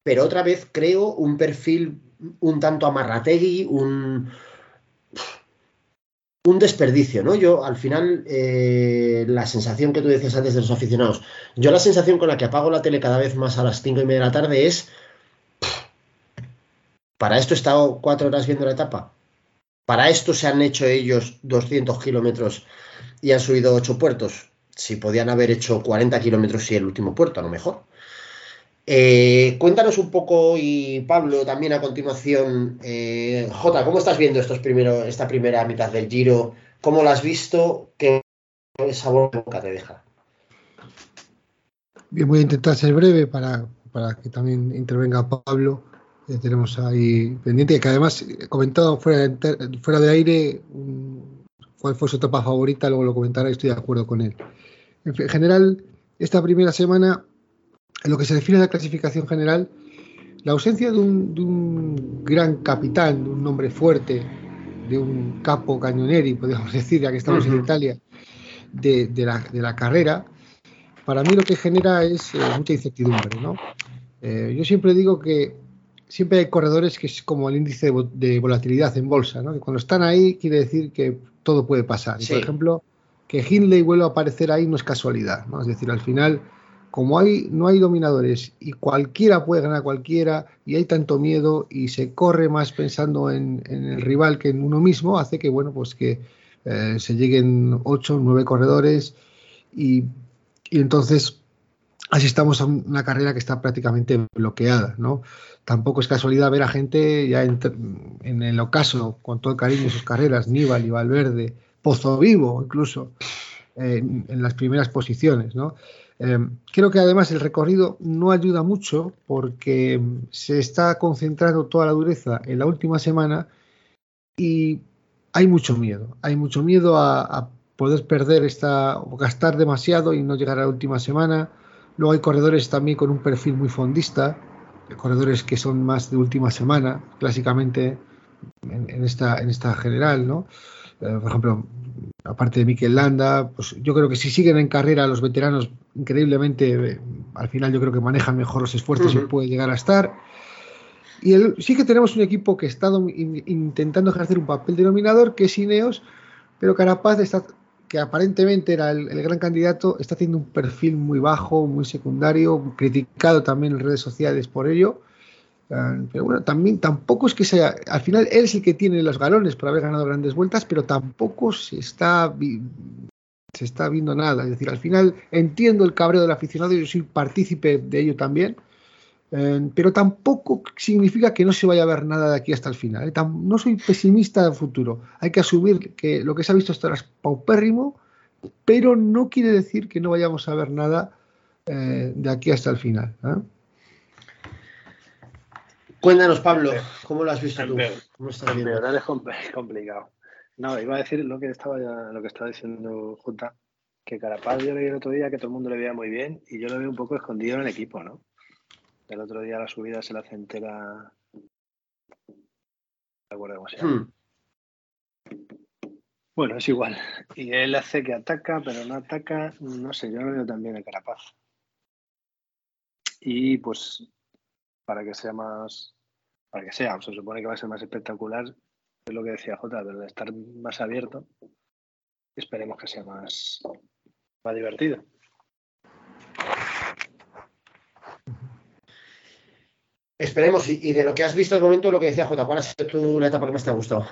pero otra vez creo un perfil un tanto amarrategui, un, un desperdicio, ¿no? Yo al final, eh, la sensación que tú decías antes de los aficionados, yo la sensación con la que apago la tele cada vez más a las cinco y media de la tarde es, para esto he estado cuatro horas viendo la etapa, para esto se han hecho ellos 200 kilómetros y han subido ocho puertos, si podían haber hecho 40 kilómetros y el último puerto, a lo mejor. Eh, cuéntanos un poco y Pablo también a continuación, eh, Jota, ¿cómo estás viendo estos primero, esta primera mitad del Giro? ¿Cómo lo has visto? ¿Qué sabor de boca te deja? Bien, voy a intentar ser breve para, para que también intervenga Pablo. Eh, tenemos ahí pendiente, que además he comentado fuera de, fuera de aire um, cuál fue su etapa favorita, luego lo comentará y estoy de acuerdo con él. En general, esta primera semana en lo que se refiere a la clasificación general, la ausencia de un, de un, gran capitán, de un hombre fuerte, de un capo cañoneri, podríamos decir, ya que estamos uh -huh. en Italia, de, de, la, de, la, carrera, para mí lo que genera es eh, mucha incertidumbre. ¿no? Eh, yo siempre digo que siempre hay corredores que es como el índice de, de volatilidad en bolsa, ¿no? que cuando están ahí quiere decir que todo puede pasar. Sí. Por ejemplo, que Hindley vuelva a aparecer ahí no es casualidad, ¿no? es decir, al final como hay, no hay dominadores y cualquiera puede ganar a cualquiera y hay tanto miedo y se corre más pensando en, en el rival que en uno mismo, hace que, bueno, pues que eh, se lleguen ocho, nueve corredores y, y, entonces asistamos a una carrera que está prácticamente bloqueada, ¿no? Tampoco es casualidad ver a gente ya en el ocaso, con todo el cariño de sus carreras, Níbal y Valverde, Pozo Vivo incluso, en, las primeras posiciones. ¿no? Eh, creo que además el recorrido no ayuda mucho porque se está concentrando toda la dureza en la última semana y hay mucho miedo. Hay mucho miedo a, poder perder esta o gastar demasiado y no llegar a la última semana. Luego hay corredores también con un perfil muy fondista, corredores que son más de última semana, clásicamente en, esta, en esta general, ¿no? Eh, por ejemplo, aparte de Mikel Landa, pues yo creo que si siguen en carrera los veteranos, increíblemente, eh, al final yo creo que manejan mejor los esfuerzos y puede llegar a estar. Y sí que tenemos un equipo que ha estado intentando ejercer un papel denominador, que es Ineos, pero Carapaz, está, que aparentemente era el, gran candidato, está haciendo un perfil muy bajo, muy secundario, criticado también en redes sociales por ello. Ah, pero bueno, también tampoco es que sea. Al final él es el que tiene los galones por haber ganado grandes vueltas, pero tampoco se está, se está viendo nada. Es decir, al final entiendo el cabreo del aficionado yo soy partícipe de ello también. Eh, pero tampoco significa que no se vaya a ver nada de aquí hasta el final. ¿eh? no soy pesimista del futuro. Hay que asumir que lo que se ha visto hasta ahora es paupérrimo, pero no quiere decir que no vayamos a ver nada eh, de aquí hasta el final. Cuéntanos, Pablo, ¿cómo lo has visto tú? ¿Cómo estás viendo? es complicado. No, iba a decir lo que estaba lo que estaba diciendo Junta, que Carapaz yo leí el otro día que todo el mundo le veía muy bien y yo lo veo un poco escondido en el equipo, ¿no? El otro día la subida se la hace entera. No acuerdo cómo se llama. Hmm. Bueno, es igual. Y él hace que ataca, pero no ataca. No sé, yo no veo también el Carapaz. Y pues para que sea más, para que sea, se supone que va a ser más espectacular, es lo que decía Jota, pero de estar más abierto, esperemos que sea más, más divertido. Esperemos, y, de lo que has visto de momento, lo que decía Jota, ¿cuál ha sido tu, la etapa que más te ha gustado?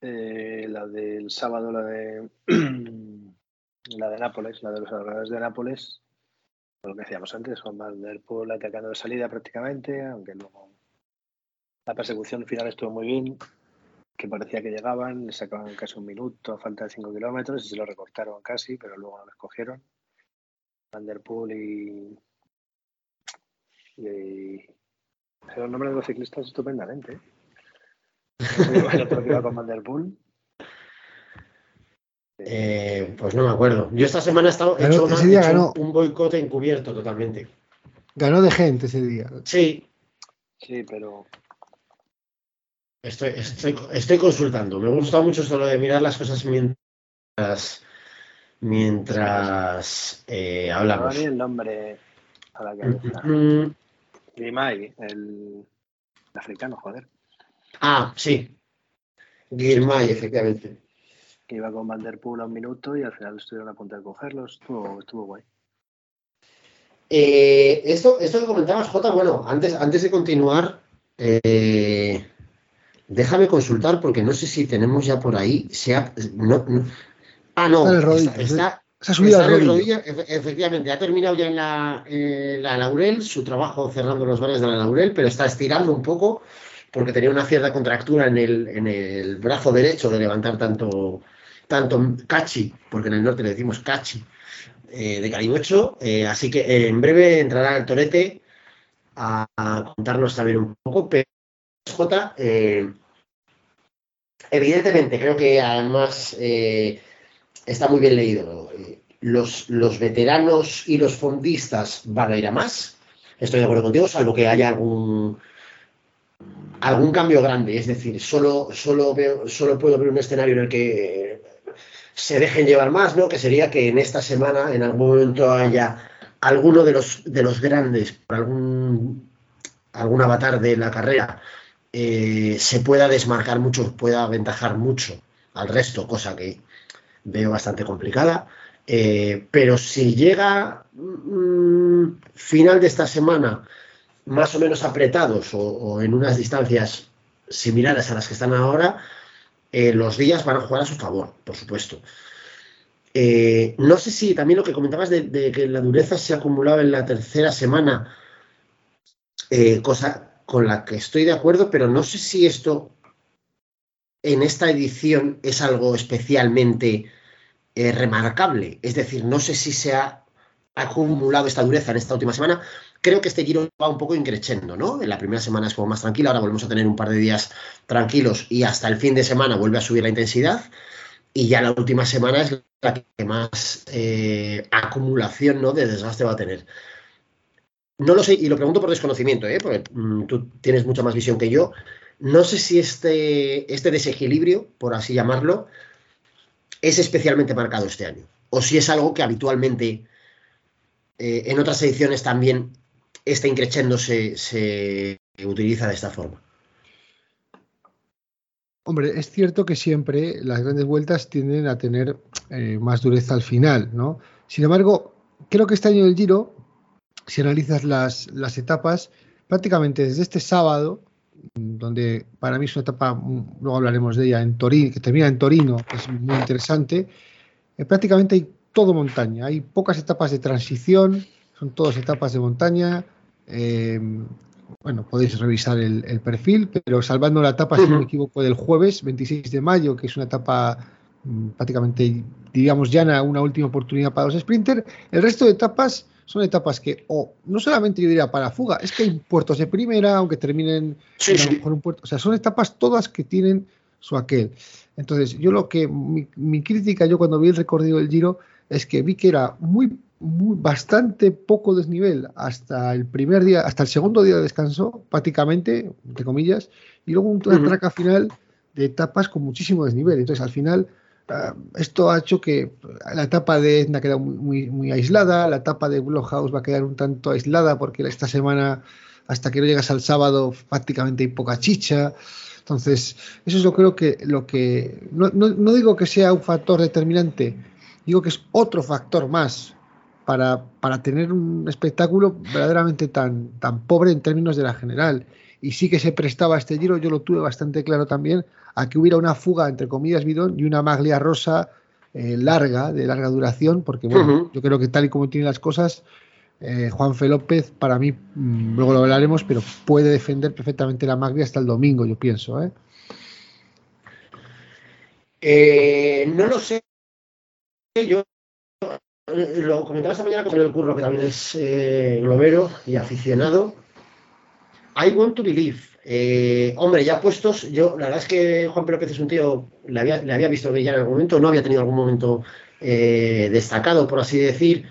Eh, la del sábado, la de la de Nápoles, la de los alrededores de Nápoles, lo que decíamos antes, con Van Der Poel atacando de salida prácticamente, aunque luego la persecución final estuvo muy bien, que parecía que llegaban, le sacaban casi un minuto a falta de 5 kilómetros y se lo recortaron casi, pero luego lo escogieron. Van Der Poel y, y... Pero el nombre de los ciclistas estupendamente. ¿eh? el otro que iba con Van Der Poel. Eh, pues no me acuerdo. Yo esta semana he estado hecho, un boicot encubierto totalmente. Ganó de gente ese día. Sí. Sí, pero. Estoy, estoy, estoy consultando. Me gusta mucho solo de mirar las cosas mientras. Mientras eh, hablamos. el nombre a la cabeza. Mm, Girmay, el africano, joder. Ah, sí. Girmay, efectivamente que iba con Van Der Poel a un minuto y al final estuvieron a punto de cogerlos. Estuvo, estuvo guay. Eh, esto, esto que comentabas, Jota, bueno, antes, antes de continuar, eh, déjame consultar porque no sé si tenemos ya por ahí. ah, no, está, subido el rodillo. efectivamente, ha terminado ya en la, la, Laurel, su trabajo cerrando los bares de la Laurel, pero está estirando un poco porque tenía una cierta contractura en el, en el brazo derecho de levantar tanto, tanto cachi, porque en el norte le decimos cachi, eh, de Caribocho. Eh, así que eh, en breve entrará el Torete a, contarnos también un poco. Pero J, evidentemente, creo que además está muy bien leído. Los, los veteranos y los fondistas van a ir a más. Estoy de acuerdo contigo, salvo que haya algún algún cambio grande. Es decir, solo, solo, solo puedo ver un escenario en el que se dejen llevar más, ¿no? Que sería que en esta semana, en algún momento, haya alguno de los, de los grandes, por algún, algún avatar de la carrera, eh, se pueda desmarcar mucho, pueda aventajar mucho al resto, cosa que veo bastante complicada. Eh, pero si llega mm, final de esta semana más o menos apretados o en unas distancias similares a las que están ahora, eh, los días van a jugar a su favor, por supuesto. Eh, no sé si también lo que comentabas de, que la dureza se acumulaba en la tercera semana, cosa con la que estoy de acuerdo, pero no sé si esto en esta edición es algo especialmente eh, remarcable. Es decir, no sé si se ha acumulado esta dureza en esta última semana. Creo que este giro va un poco increchendo, ¿no? En la primera semana es como más tranquila, ahora volvemos a tener un par de días tranquilos y hasta el fin de semana vuelve a subir la intensidad. Y ya la última semana es la que más eh, acumulación ¿no? de desgaste va a tener. No lo sé, y lo pregunto por desconocimiento, ¿eh? porque mm, tú tienes mucha más visión que yo. No sé si este, este desequilibrio, por así llamarlo, es especialmente marcado este año. O si es algo que habitualmente eh, en otras ediciones también este increchendo se, se utiliza de esta forma. Hombre, es cierto que siempre las grandes vueltas tienden a tener eh, más dureza al final, ¿no? Sin embargo, creo que este año del Giro, si analizas las etapas, prácticamente desde este sábado, donde para mí es una etapa, luego hablaremos de ella, en Torino, que termina en Torino, que es muy interesante, eh, prácticamente hay todo montaña, hay pocas etapas de transición, son todas etapas de montaña, eh, bueno, podéis revisar el, perfil, pero salvando la etapa, si no me equivoco, del jueves 26 de mayo, que es una etapa mm, prácticamente, diríamos, llana, una última oportunidad para los sprinters, el resto de etapas son etapas que, o no solamente yo diría para fuga, es que hay puertos de primera, aunque terminen con un puerto, o sea, son etapas todas que tienen su aquel. Entonces, yo lo que, mi, mi crítica, yo cuando vi el recorrido del Giro, es que vi que era muy bastante poco desnivel hasta el primer día, hasta el segundo día de descanso, prácticamente, entre comillas, y luego una traca final de etapas con muchísimo desnivel. Entonces, al final, esto ha hecho que la etapa de Etna queda muy, muy aislada, la etapa de Blockhouse va a quedar un tanto aislada porque esta semana, hasta que no llegas al sábado, prácticamente hay poca chicha. Entonces, eso es yo creo que lo que. No, no digo que sea un factor determinante, digo que es otro factor más para, para, tener un espectáculo verdaderamente tan, tan pobre en términos de la general. Y sí que se prestaba este giro, yo lo tuve bastante claro también, a que hubiera una fuga, entre comillas, bidón, y una maglia rosa eh, larga, de larga duración, porque bueno, yo creo que tal y como tienen las cosas, eh, Juan Fe López, para mí, mm, luego lo hablaremos, pero puede defender perfectamente la maglia hasta el domingo, yo pienso. ¿eh? no lo sé. Yo lo comentaba esta mañana con el curro, que también es eh, globero y aficionado. I want to believe. Eh, hombre, ya puestos, yo, la verdad es que Juan Pérez es un tío, le había, le había visto ya en algún momento, no había tenido algún momento eh, destacado, por así decir.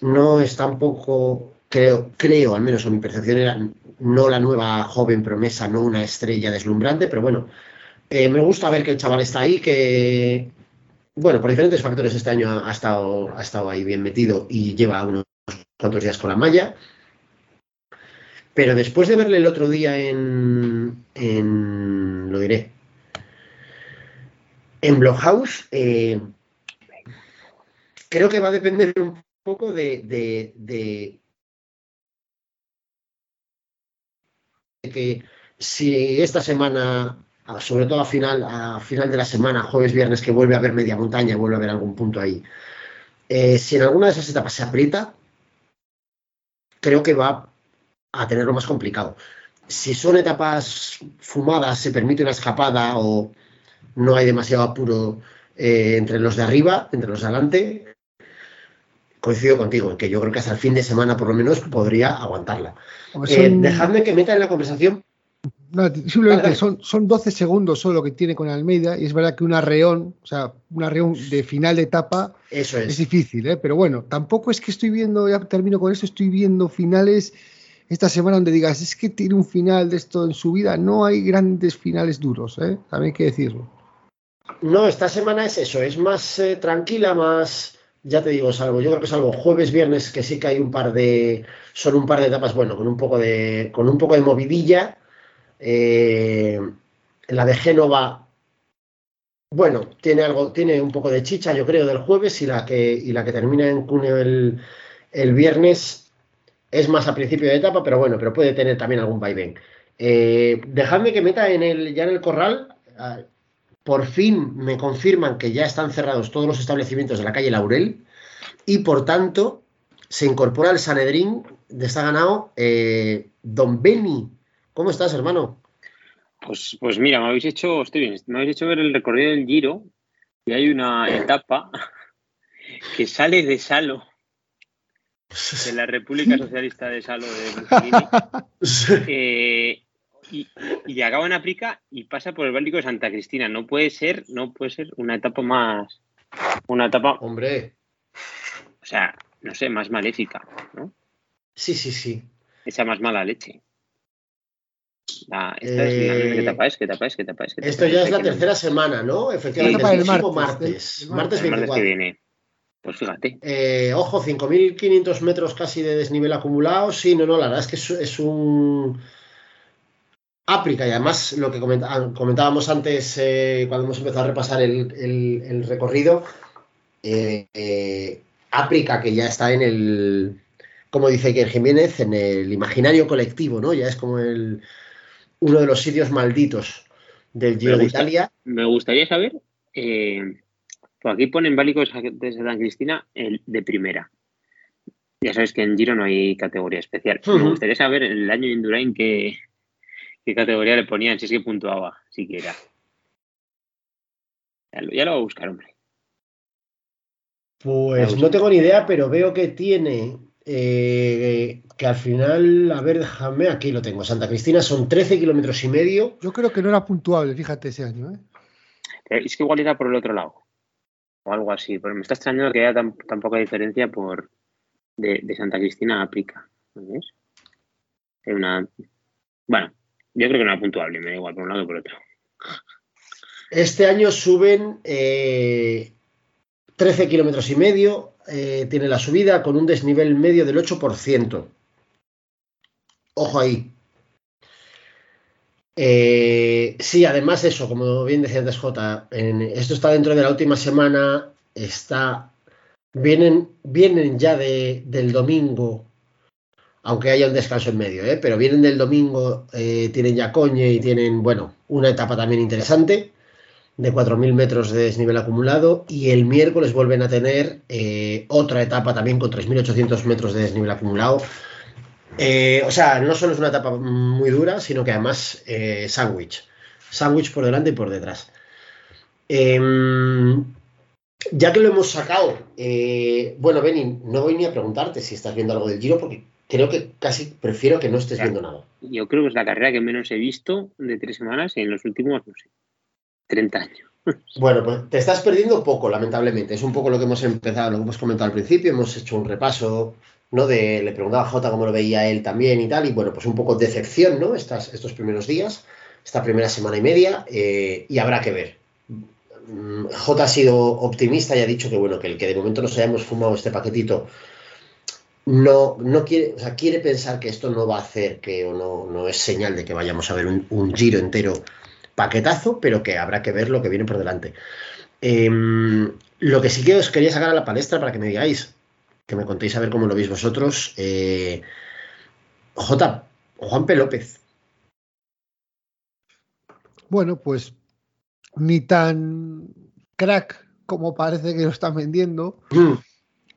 No es tampoco, creo, creo, al menos en mi percepción, era no la nueva joven promesa, no una estrella deslumbrante, pero bueno, me gusta ver que el chaval está ahí, que, bueno, por diferentes factores este año ha, estado, ha estado ahí bien metido y lleva unos cuantos días con la malla. Pero después de verle el otro día en, en lo diré, en Blockhouse, eh, creo que va a depender un poco de, de, de, que si esta semana sobre todo a final, a final de la semana, jueves, viernes, que vuelve a haber media montaña, vuelve a haber algún punto ahí. Eh, si en alguna de esas etapas se aprieta, creo que va a tenerlo más complicado. Si son etapas fumadas, se permite una escapada o no hay demasiado apuro eh, entre los de arriba, entre los de adelante, coincido contigo en que yo creo que hasta el fin de semana por lo menos podría aguantarla. Eh, dejadme que meta en la conversación simplemente son, son 12 segundos solo que tiene con Almeida y es verdad que un arreón, o sea, un arreón de final de etapa Eso es. difícil, ¿eh? pero bueno, tampoco es que estoy viendo, ya termino con esto, estoy viendo finales esta semana donde digas, es que tiene un final de esto en su vida, no hay grandes finales duros, ¿eh? también hay que decirlo. No, esta semana es eso, es más eh, tranquila, más, ya te digo, salvo, yo creo que salvo jueves, viernes, que sí que hay un par de, son un par de etapas, bueno, con un poco de, con un poco de movidilla, eh, la de Génova, bueno, tiene algo, tiene un poco de chicha, yo creo, del jueves y la que, y la que termina en junio el, viernes es más a principio de etapa, pero bueno, pero puede tener también algún vaivén. Eh, dejadme que meta en el, ya en el corral. Ah, por fin me confirman que ya están cerrados todos los establecimientos de la calle Laurel y por tanto se incorpora el Sanedrín de esta ganado eh, Don Beni ¿cómo estás, hermano? Pues, pues mira, me habéis hecho, estoy bien, me habéis hecho ver el recorrido del Giro y hay una etapa que sale de Salo, de la República Socialista de Salo de Mussolini, eh, y, y acaba en África y pasa por el Báltico de Santa Cristina. No puede ser, no puede ser una etapa más, una etapa, Hombre, o sea, no sé, más maléfica, ¿no? sí, sí, sí. Esa más mala leche. La- esta es la- Eh, ¿Qué etapa es? ¿Qué etapa es? ¿Qué etapa es? ¿Qué etapa Esto es? ya es la tercera semana, ¿no? Efectivamente, Sí, el el martes, martes. el- Martes El martes 24. que viene. Pues fíjate. Eh, ojo, 5.500 metros casi de desnivel acumulado. Sí, no, no, la verdad es que es, es un. África, y además lo que ah, comentábamos antes eh, cuando hemos empezado a repasar el, el- el recorrido, eh, eh, África que ya está en el, como dice Iker Jiménez, en el imaginario colectivo, ¿no? Ya es como el, uno de los sitios malditos del Giro de. Italia. Me gustaría saber. Eh, pues aquí ponen Bálticos de Santa Cristina el de primera. Ya sabes que en Giro no hay categoría especial. Me gustaría saber el año de Indurain qué, qué categoría le ponían, si es que puntuaba, siquiera. Ya lo, ya lo voy a buscar, hombre. Pues no tengo ni idea, pero veo que tiene eh, que al final, a ver, déjame, aquí lo tengo. Santa Cristina son 13 kilómetros y medio. Yo creo que no era puntuable, fíjate, ese año. ¿eh? Pero es que igual era por el otro lado. O algo así. Pero me está extrañando que haya tan, poca diferencia por de, Santa Cristina a África. ¿Ves? Hay una. Bueno, yo creo que no era puntuable, me da igual por un lado que por otro. Este año suben eh, 13 kilómetros y medio. eh, tiene la subida con un desnivel medio del 8%. Ojo ahí. Eh, sí, además eso, como bien decía antes Jota, en- esto está dentro de la última semana, está, vienen, vienen ya de, del domingo, aunque haya un descanso en medio, ¿eh? pero vienen del domingo, eh, tienen ya Coñe y tienen, bueno, una etapa también interesante de 4.000 metros de desnivel acumulado y el miércoles vuelven a tener eh, otra etapa también con 3.800 metros de desnivel acumulado. Eh, o sea, no solo es una etapa muy dura, sino que además eh, sándwich. Sándwich por delante y por detrás. Em, ya que lo hemos sacado, eh, bueno, Benny, no voy ni a preguntarte si estás viendo algo del Giro, porque creo que casi prefiero que no estés viendo nada. Yo creo que es la carrera que menos he visto de tres semanas en los últimos, no sé, 30 años. Bueno, pues te estás perdiendo poco, lamentablemente. Es un poco lo que hemos empezado, lo que hemos comentado al principio. Hemos hecho un repaso, ¿no? De, le preguntaba a Jota cómo lo veía él también y tal. Y bueno, pues un poco decepción, ¿no? Estas, estos primeros días, esta primera semana y media. eh, y habrá que ver. Mm, Jota ha sido optimista y ha dicho que, bueno, que el que de momento nos hayamos fumado este paquetito no, no quiere, o sea, quiere pensar que esto no va a hacer que, o no, no es señal de que vayamos a ver un, un giro entero paquetazo, pero que habrá que ver lo que viene por delante. Em, lo que sí que os quería sacar a la palestra para que me digáis, que me contéis a ver cómo lo veis vosotros. eh, J. Juan P. López. Bueno, pues ni tan crack como parece que lo están vendiendo, Mm,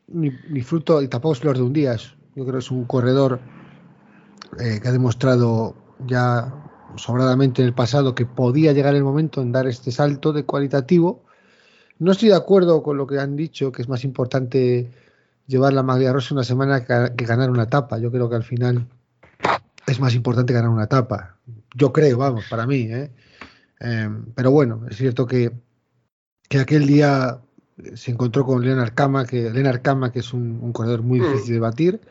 ni, ni fruto, y tampoco es flor de un día. Yo creo que es un corredor eh, que ha demostrado ya sobradamente en el pasado que podía llegar el momento en dar este salto de cualitativo. No estoy de acuerdo con lo que han dicho, que es más importante llevar la Maglia Rosa una semana que, ganar una etapa. Yo creo que al final es más importante ganar una etapa. Yo creo, vamos, para mí. ¿eh? Eh, pero bueno, es cierto que, que aquel día se encontró con Leonard Kama, que, Leonard Kama, que es un, un corredor muy Mm. difícil de batir.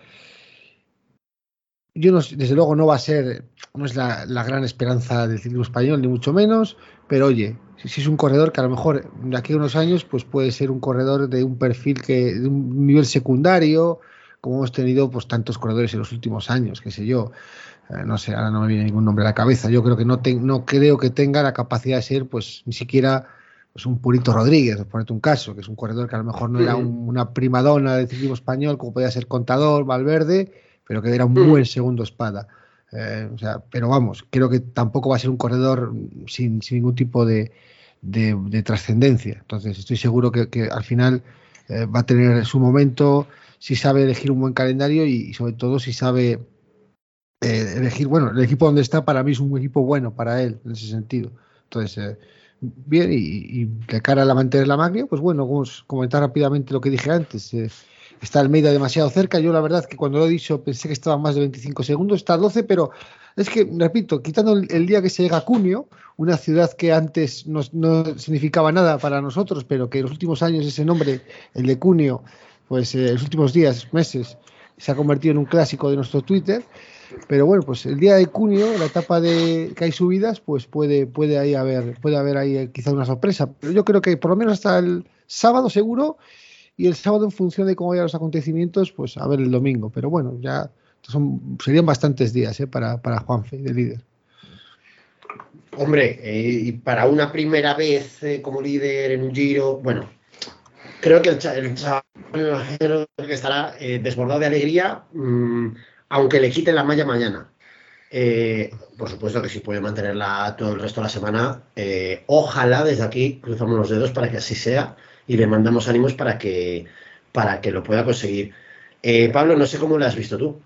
Yo no, desde luego no va a ser, no es la, la gran esperanza del ciclismo español, ni mucho menos, pero oye, si, es un corredor que a lo mejor de aquí a unos años pues puede ser un corredor de un perfil que, de un nivel secundario, como hemos tenido pues tantos corredores en los últimos años, qué sé yo. Eh, no sé, ahora no me viene ningún nombre a la cabeza. Yo creo que no, te- no creo que tenga la capacidad de ser, pues, ni siquiera pues, un Purito Rodríguez, por ponerte un caso, que es un corredor que a lo mejor no era un- una primadona del ciclismo español, como podía ser Contador, Valverde, pero que era un Ujú. buen segundo espada. Eh, o sea, pero vamos, creo que tampoco va a ser un corredor sin, sin ningún tipo de, de- de trascendencia. Entonces, estoy seguro que, al final eh, va a tener su momento si sabe elegir un buen calendario y, y sobre todo si sabe eh, elegir, bueno, el equipo donde está para mí es un equipo bueno para él, en ese sentido. Entonces, eh, bien, y, de cara a la mantener la máquina, pues bueno, vamos a comentar rápidamente lo que dije antes. Eh, está Almeida demasiado cerca. Yo la verdad que cuando lo he dicho pensé que estaba más de 25 segundos, está a 12, pero es que, repito, quitando el, día que se llega a Cunio, una ciudad que antes no, significaba nada para nosotros, pero que en los últimos años ese nombre, el de Cunio, pues en los últimos días, meses, se ha convertido en un clásico de nuestro Twitter. Pero bueno, pues el día de junio, la etapa de que hay subidas, pues puede, puede ahí haber, puede haber ahí eh, quizá una sorpresa. Pero yo creo que por lo menos hasta el sábado seguro, y el sábado en función de cómo vayan los acontecimientos, pues a ver el domingo. Pero bueno, ya serían bastantes días eh, para, para Juanfe, de líder. Hombre, eh, y para una primera vez como líder en un giro, bueno, creo que el, chaval estará desbordado de alegría. Mm, aunque le quiten la malla mañana. Eh, por supuesto que si puede mantenerla todo el resto de la semana, eh, ojalá desde aquí cruzamos los dedos para que así sea y le mandamos ánimos para que, para que lo pueda conseguir. Eh, Pablo, no sé cómo lo has visto tú.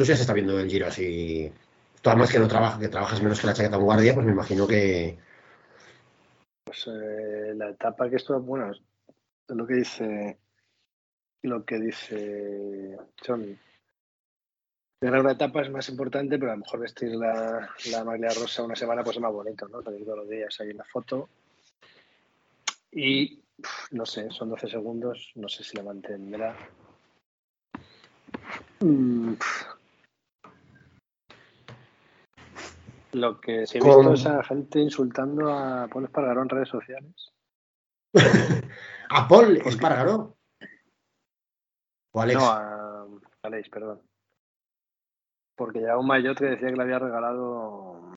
Tú sí has estado viendo el giro así. Tú más que no trabajas, que trabajas menos que la chaqueta en guardia, pues me imagino que. Pues la etapa que esto, bueno, es lo que dice lo que dice John Ganar una etapa es más importante, pero a lo mejor vestir la, la maglia rosa una semana pues es más bonito, ¿no? Salir todos los días ahí en la foto. Y no sé, son 12 segundos, no sé si la mantendrá. Mm, lo que sí he visto es a gente insultando a Paul Espargaró en redes sociales. ¿A Paul Espargaró? ¿O Alex? No, a Alex, perdón porque ya un maillot que decía que le había regalado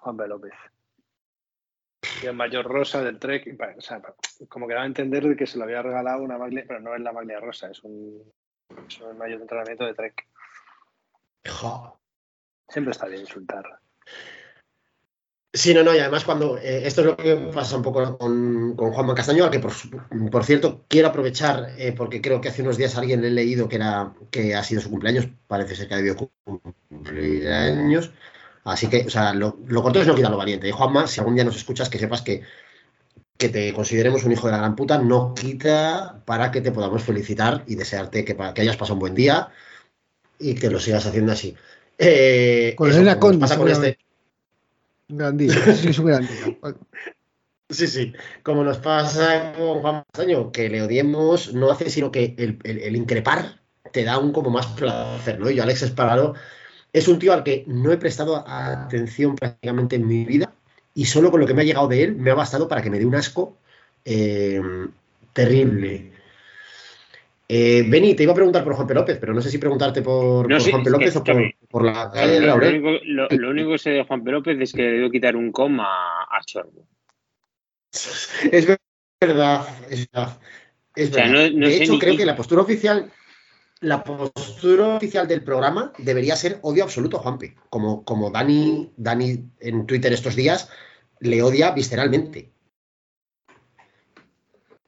Juan B. López. Y el mayor rosa del Trek, o sea, como que daba a entender que se lo había regalado una maglia, pero no es la maglia rosa, es un, es un de entrenamiento de Trek. Siempre está bien insultar. Sí, no, no, y además cuando eh, esto es lo que pasa un poco con, Juanma Castaño, al que por, cierto quiero aprovechar, eh, porque creo que hace unos días alguien le he leído que era que ha sido su cumpleaños, parece ser que ha debido cumplir años, así que, o sea, lo, lo corto es no quita lo valiente. Y Juanma, si algún día nos escuchas, que sepas que, que te consideremos un hijo de la gran puta, no quita para que te podamos felicitar y desearte que, que hayas pasado un buen día y que lo sigas haciendo así. Eh, con eso, pasa con este gran día, sí, es un gran día. Sí, sí. Como nos pasa con Juan Masaño, que le odiemos no hace sino que el, increpar te da un como más placer, ¿no? Yo, Alex Espargaro, es un tío al que no he prestado atención prácticamente en mi vida y solo con lo que me ha llegado de él me ha bastado para que me dé un asco eh, terrible. Eh, Beni, te iba a preguntar por Juan P. López, pero no sé si preguntarte por, Juan P. López o por, la calle de Laurel. Lo único, lo, único, que sé de Juan P. López es que le debo quitar un coma a Chorbo. Es verdad, es verdad. de hecho, creo que la postura oficial, la postura oficial del programa debería ser odio absoluto a Juanpe. Como, como Dani, Dani en Twitter estos días le odia visceralmente.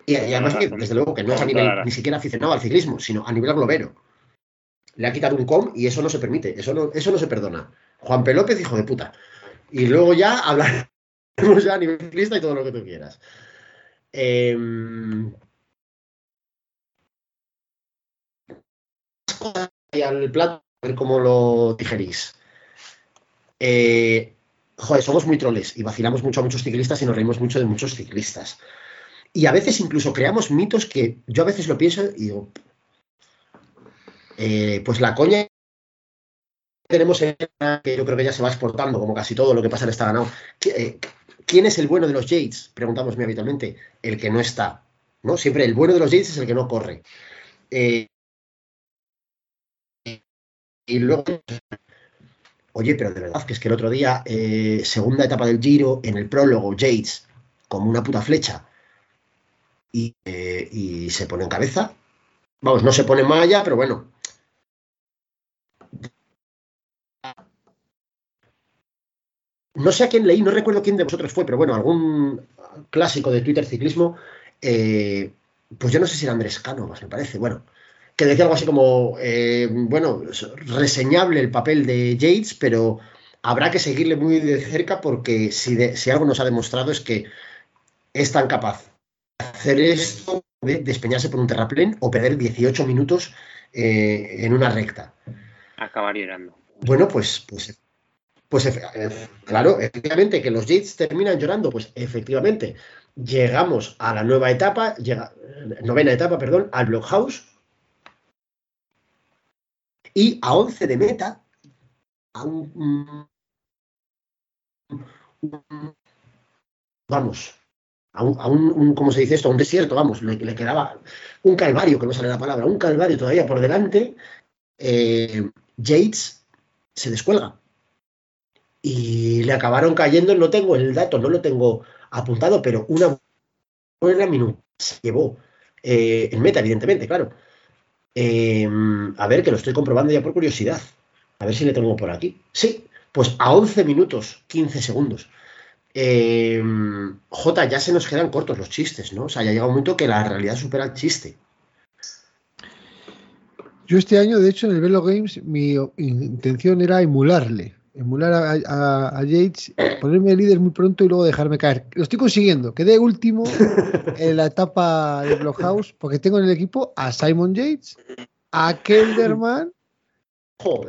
Y, además que, desde luego, que no es a nivel ni siquiera aficionado al ciclismo, sino a nivel globero. Le ha quitado un com y eso no se permite, eso no, eso no se perdona. Juan P. López, hijo de puta. Y luego ya hablaremos ya a nivel ciclista y todo lo que tú quieras. Eh, al plato, a ver cómo lo digerís. Eh, joder, somos muy troles y vacilamos mucho a muchos ciclistas y nos reímos mucho de muchos ciclistas. Y a veces incluso creamos mitos que yo a veces lo pienso y digo, eh, pues la coña tenemos en que yo creo que ya se va exportando, como casi todo lo que pasa en esta ganado. Eh, ¿Quién es el bueno de los Yates? Preguntamos muy habitualmente. El que no está. ¿no? Siempre el bueno de los Yates es el que no corre. Eh, y luego, oye, pero de verdad que es que el otro día, segunda etapa del Giro, en el prólogo, Yates, como una puta flecha, eh, y, se pone en cabeza. Vamos, no se pone malla, pero bueno. No sé a quién leí, no recuerdo quién de vosotros fue, pero bueno, algún clásico de Twitter ciclismo, eh, pues yo no sé si era Andrés Cánovas, me parece, bueno, que decía algo así como, eh, bueno, reseñable el papel de Yates, pero habrá que seguirle muy de cerca porque si, si algo nos ha demostrado es que es tan capaz de hacer esto, de despeñarse por un terraplén o perder 18 minutos eh, en una recta. Acabar llorando. Bueno, pues, pues, pues eh, claro, efectivamente, que los Yates terminan llorando, pues efectivamente, llegamos a la nueva etapa, llega, novena etapa, perdón, al Blockhouse, y a 11 de meta, a un, vamos, a un, ¿cómo se dice esto? A un desierto, vamos, le, quedaba un calvario, que no sale la palabra, un calvario todavía por delante, eh, Yates se descuelga. Y le acabaron cayendo, no tengo el dato, no lo tengo apuntado, pero una buena minuta se llevó eh, en meta, evidentemente, claro. Eh, a ver, que lo estoy comprobando ya por curiosidad. A ver si le tengo por aquí. Sí, pues a 11 minutos, 15 segundos. Eh, J, ya se nos quedan cortos los chistes, ¿no? O sea, ya llega un momento que la realidad supera el chiste. Yo este año, de hecho, en el Velo Games, mi intención era emularle. Emular a, Yates, ponerme líder muy pronto y luego dejarme caer. Lo estoy consiguiendo. Quedé último en la etapa de Blockhouse porque tengo en el equipo a Simon Yates, a Kelderman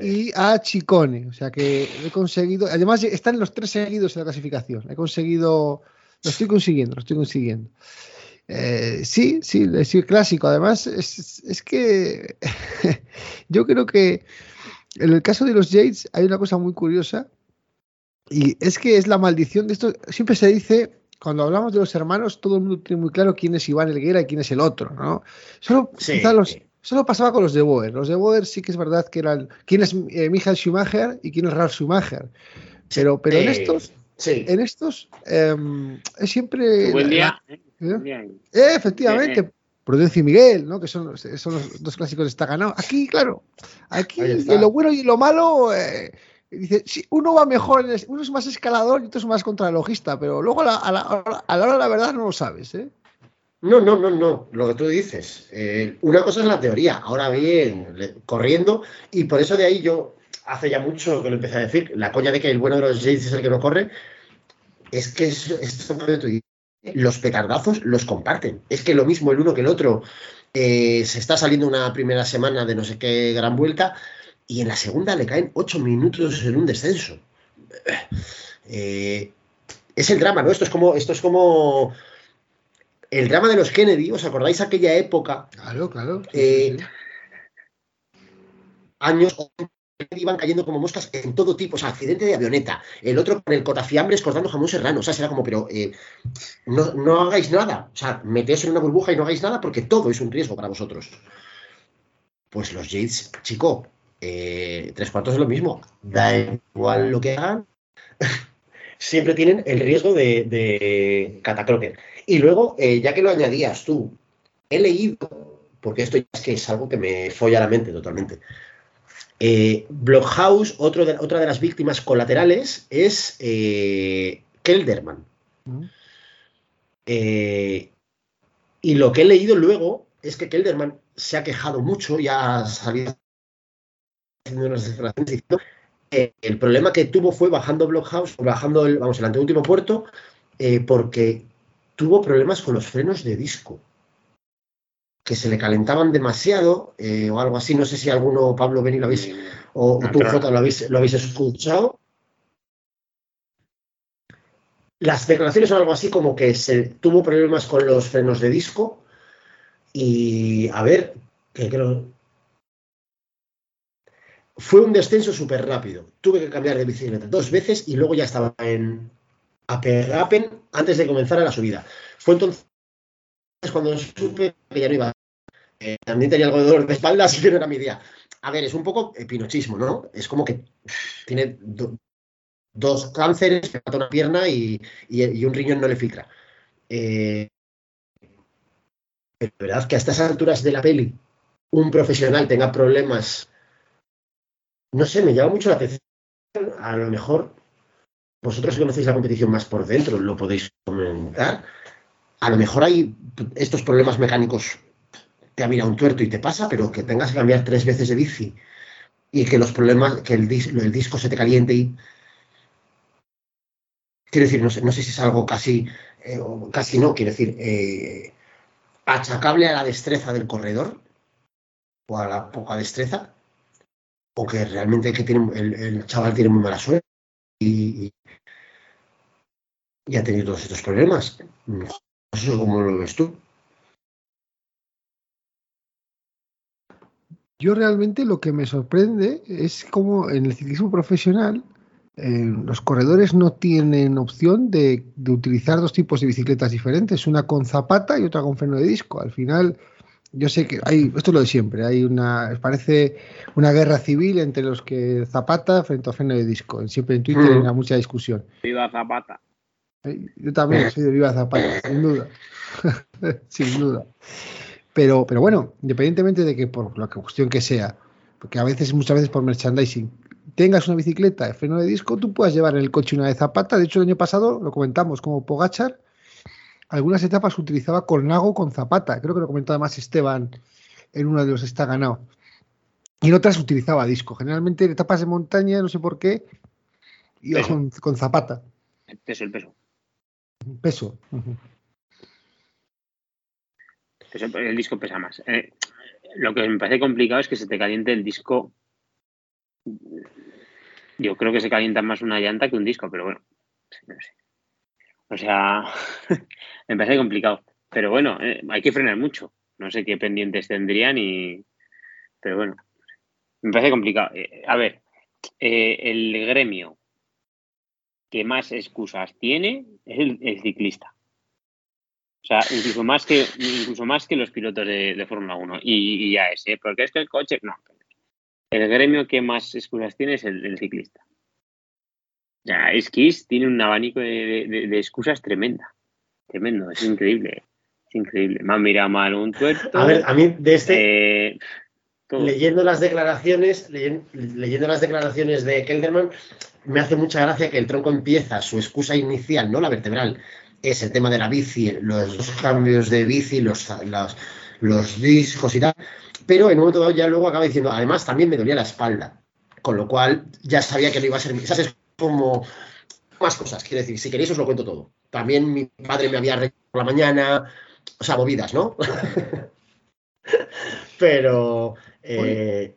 y a Chicone. O sea que he conseguido. Además, están los tres seguidos en la clasificación. He conseguido. Lo estoy consiguiendo, lo estoy consiguiendo. Eh, sí, sí, es clásico. Además, es, es que yo creo que en el caso de los Jades hay una cosa muy curiosa y es que es la maldición de esto. Siempre se dice, cuando hablamos de los hermanos, todo el mundo tiene muy claro quién es Iván Elguera y quién es el otro, ¿no? Solo, solo pasaba con los de Boer. Los de Boer sí que es verdad que eran quién es eh, Michael Schumacher y quién es Ralf Schumacher. Pero, pero en estos, en estos em, es siempre. Buen día. ¿eh? ¿Eh? efectivamente. Prudencia y Miguel, ¿no? Que son, son los dos clásicos de esta ganado. Aquí, claro, aquí lo bueno y lo malo, eh, dice, sí, uno va mejor, uno es más escalador y otro es más contralogista, pero luego a la, a, la, a la hora de la verdad no lo sabes, ¿eh? No, no, no, no, lo que tú dices. Eh, una cosa es la teoría, ahora bien, corriendo, y por eso de ahí yo, hace ya mucho que lo empecé a decir, la coña de que el bueno de los Jades es el que no corre, es que es, esto dices los petardazos los comparten. Es que lo mismo el uno que el otro. Eh, se está saliendo una primera semana de no sé qué gran vuelta y en la segunda le caen ocho minutos en un descenso. Eh, es el drama, ¿no? Esto es como, esto es como el drama de los Kennedy. ¿Os acordáis aquella época? Claro, claro. Eh, años iban cayendo como moscas en todo tipo, o sea, accidente de avioneta, el otro con el cotafiambres cortando jamón serrano, o sea, será como, pero eh, no, hagáis nada, o sea, meteos en una burbuja y no hagáis nada porque todo es un riesgo para vosotros. Pues los Jades, chico, eh, tres cuartos es lo mismo, da igual lo que hagan, siempre tienen el riesgo de, de catacroker. Y luego, eh, ya que lo añadías tú, he leído, porque esto es que es algo que me folla la mente totalmente, eh, Blockhouse, otro de, otra de las víctimas colaterales, es eh, Kelderman. Mm. Eh, y lo que he leído luego es que Kelderman se ha quejado mucho y ha salido haciendo unas declaraciones diciendo que el problema que tuvo fue bajando Blockhouse, bajando el, vamos, el anteúltimo puerto, porque tuvo problemas con los frenos de disco que se le calentaban demasiado eh, o algo así. No sé si alguno, Pablo Beni, lo habéis, o, tú, Jota, lo habéis, lo habéis escuchado. Las declaraciones son algo así como que se tuvo problemas con los frenos de disco y, a ver, que creo... Fue un descenso súper rápido. Tuve que cambiar de bicicleta dos veces y luego ya estaba en Apen antes de comenzar a la subida. Fue entonces cuando supe que ya no iba eh, también tenía algo de dolor de espalda, así que no era mi día. A ver, es un poco pinochismo, ¿no? Es como que tiene dos cánceres, le mata una pierna y, un riñón no le filtra. Eh, pero verdad que a estas alturas de la peli un profesional tenga problemas, no sé, me llama mucho la atención. A lo mejor vosotros que conocéis la competición más por dentro lo podéis comentar. A lo mejor hay estos problemas mecánicos te ha mirado un tuerto y te pasa, pero que tengas que cambiar tres veces de bici y que los problemas, que el, el disco se te caliente y... Quiero decir, no sé, no sé si es algo casi, eh, casi no, quiero decir, eh, achacable a la destreza del corredor o a la poca destreza, o que realmente que tiene, el, chaval tiene muy mala suerte y, y, ha tenido todos estos problemas. No sé cómo lo ves tú. Yo realmente lo que me sorprende es como en el ciclismo profesional eh, los corredores no tienen opción de, utilizar dos tipos de bicicletas diferentes, una con zapata y otra con freno de disco. Al final, yo sé que hay, esto es lo de siempre, hay una, parece una guerra civil entre los que zapata frente a freno de disco. Siempre en Twitter hay mm. mucha discusión. Viva Yo también soy de Viva Zapata, sin duda. sin duda. Pero, pero bueno, independientemente de que por la cuestión que sea, porque a veces, muchas veces por merchandising, tengas una bicicleta de freno de disco, tú puedes llevar en el coche una de zapata. De hecho, el año pasado lo comentamos como Pogachar, algunas etapas utilizaba con nago con zapata. Creo que lo comentó además Esteban en uno de los está ganado. Y en otras utilizaba disco. Generalmente en etapas de montaña, no sé por qué, iba con, zapata. El peso, el peso. Peso el disco pesa más. Eh, lo que me parece complicado es que se te caliente el disco. Yo creo que se calienta más una llanta que un disco, pero bueno, no sé. O sea, me parece complicado. Pero bueno, eh, hay que frenar mucho. No sé qué pendientes tendrían y. Pero bueno, me parece complicado. Eh, a ver, el gremio que más excusas tiene es el ciclista. O sea, incluso más que, incluso más que los pilotos de, Fórmula 1 y, ya es, ¿eh? porque es que el coche, no. El gremio que más excusas tiene es el, ciclista. Ya, Skis tiene un abanico de, excusas tremenda. Tremendo, es increíble. Es increíble. Me han mirado mal un tuerto. A ver, a mí de este. Eh, leyendo las declaraciones, leyendo, las declaraciones de Kelderman, me hace mucha gracia que el tronco empieza su excusa inicial, no la vertebral, es el tema de la bici, los cambios de bici, los, los, discos y tal, pero en un momento dado ya luego acaba diciendo, además también me dolía la espalda, con lo cual ya sabía que no iba a ser, esas es como más cosas, quiero decir, si queréis os lo cuento todo. También mi padre me había por la mañana, o sea, movidas, ¿no? pero... Eh,